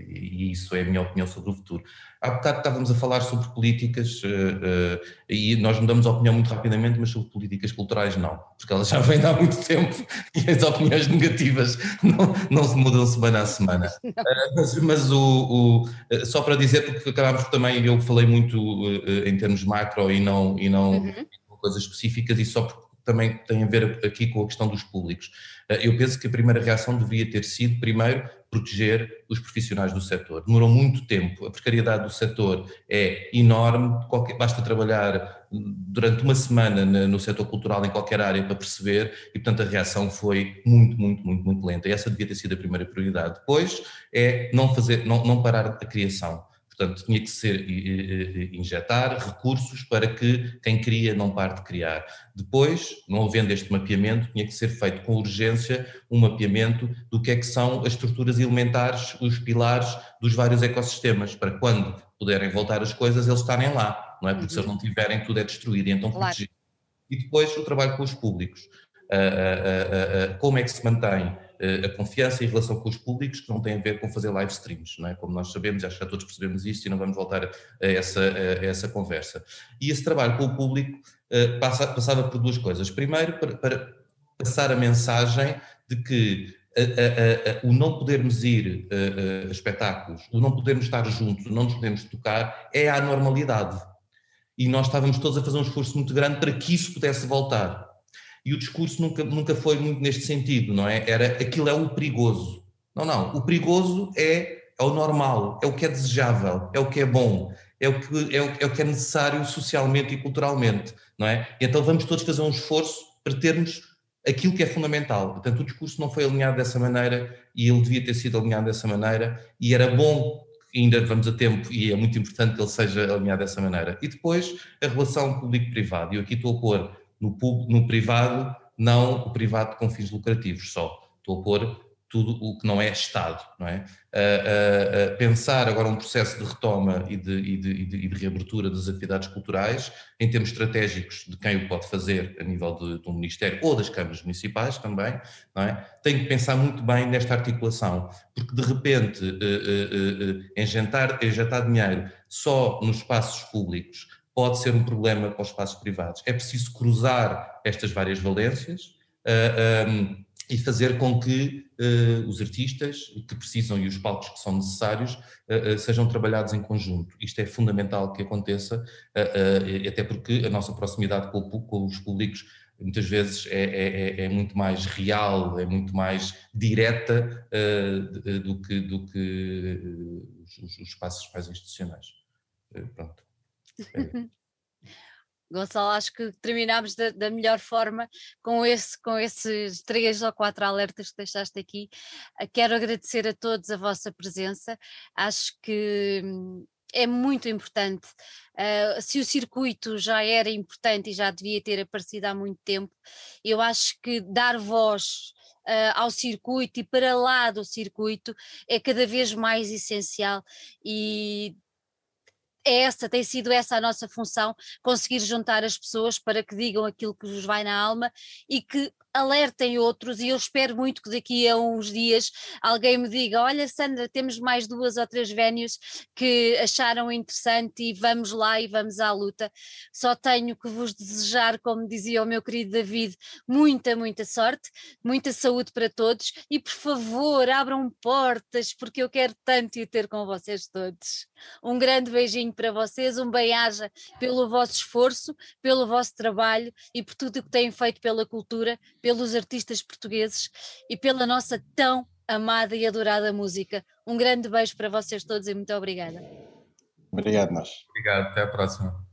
e isso é a minha opinião sobre o futuro. Há bocado estávamos a falar sobre políticas eh, eh, e nós mudamos a opinião muito rapidamente, mas sobre políticas culturais não, porque elas já [laughs] vêm há muito tempo e as opiniões negativas não, não se mudam semana a semana. [laughs] Eh, mas, mas o, o, só para dizer, porque acabámos também, eu falei muito em termos macro e não, e não uhum. coisas específicas, e só porque também tem a ver aqui com a questão dos públicos. Eh, eu penso que a primeira reação devia ter sido, primeiro, proteger os profissionais do setor. Demorou muito tempo, a precariedade do setor é enorme, qualquer, basta trabalhar durante uma semana no setor cultural em qualquer área para perceber e, portanto, a reação foi muito, muito, muito, muito lenta. E essa devia ter sido a primeira prioridade. Depois é não fazer, não, não parar a criação. Portanto, tinha que ser injetar recursos para que quem cria não pare de criar. Depois, não havendo este mapeamento, tinha que ser feito com urgência um mapeamento do que é que são as estruturas elementares, os pilares dos vários ecossistemas, para quando puderem voltar as coisas, eles estarem lá, não é? Porque uhum. se eles uhum. não tiverem, tudo é destruído, e então claro. proteger. E depois o trabalho com os públicos. Uh, uh, uh, como é que se mantém a confiança em relação com os públicos, que não tem a ver com fazer live streams, é? como nós sabemos, acho que já todos percebemos isto e não vamos voltar a essa, a essa conversa. E esse trabalho com o público passa, passava por duas coisas. Primeiro, para, para passar a mensagem de que a, a, a, o não podermos ir a, espetáculos, o não podermos estar juntos, o não nos podermos tocar, é a normalidade. E nós estávamos todos a fazer um esforço muito grande para que isso pudesse voltar e o discurso nunca, nunca foi muito neste sentido, não é? Era aquilo é o perigoso. Não, não. O perigoso é, é o normal, é o que é desejável, é o que é bom, é o que é, o, é o que é necessário socialmente e culturalmente, não é? E então vamos todos fazer um esforço para termos aquilo que é fundamental. Portanto, o discurso não foi alinhado dessa maneira e ele devia ter sido alinhado dessa maneira e era bom ainda vamos a tempo e é muito importante que ele seja alinhado dessa maneira. E depois a relação público-privado. E eu aqui estou a pôr no, no privado, não o privado com fins lucrativos só. Estou a pôr tudo o que não é Estado, não é? Uh, uh, uh, pensar agora um processo de retoma e de, e, de, e, de, e de, reabertura das atividades culturais, em termos estratégicos de quem o pode fazer a nível de, um Ministério ou das câmaras municipais também, não é? Tem que pensar muito bem nesta articulação, porque de repente injetar, injetar dinheiro só nos espaços públicos pode ser um problema para os espaços privados. É preciso cruzar estas várias valências, uh, um, e fazer com que uh, os artistas que precisam e os palcos que são necessários uh, uh, sejam trabalhados em conjunto. Isto é fundamental que aconteça, até porque a nossa proximidade com, com os públicos muitas vezes é, é, é, muito mais real, é muito mais direta do que, do que os, os espaços mais institucionais. pronto. É. [laughs] Gonçalo, acho que terminámos da, da, melhor forma com, esse, com esses três ou quatro alertas que deixaste aqui. Ah, quero agradecer a todos a vossa presença. Acho que hum, é muito importante. Uh, se o circuito já era importante e já devia ter aparecido há muito tempo, eu acho que dar voz uh, ao circuito e para lá do circuito é cada vez mais essencial e é essa, tem sido essa a nossa função, conseguir juntar as pessoas para que digam aquilo que vos vai na alma e que alertem outros e eu espero muito que daqui a uns dias alguém me diga, olha Sandra, temos mais duas ou três vénios que acharam interessante e vamos lá e vamos à luta. Só tenho que vos desejar, como dizia o meu querido David, muita, muita sorte, muita saúde para todos e por favor abram portas porque eu quero tanto ir ter com vocês todos. Um grande beijinho para vocês, um bem-aja pelo vosso esforço, pelo vosso trabalho e por tudo o que têm feito pela cultura, pelos artistas portugueses e pela nossa tão amada e adorada música. Um grande beijo para vocês todos e muito obrigada. Obrigado, nós. Obrigado, até a próxima.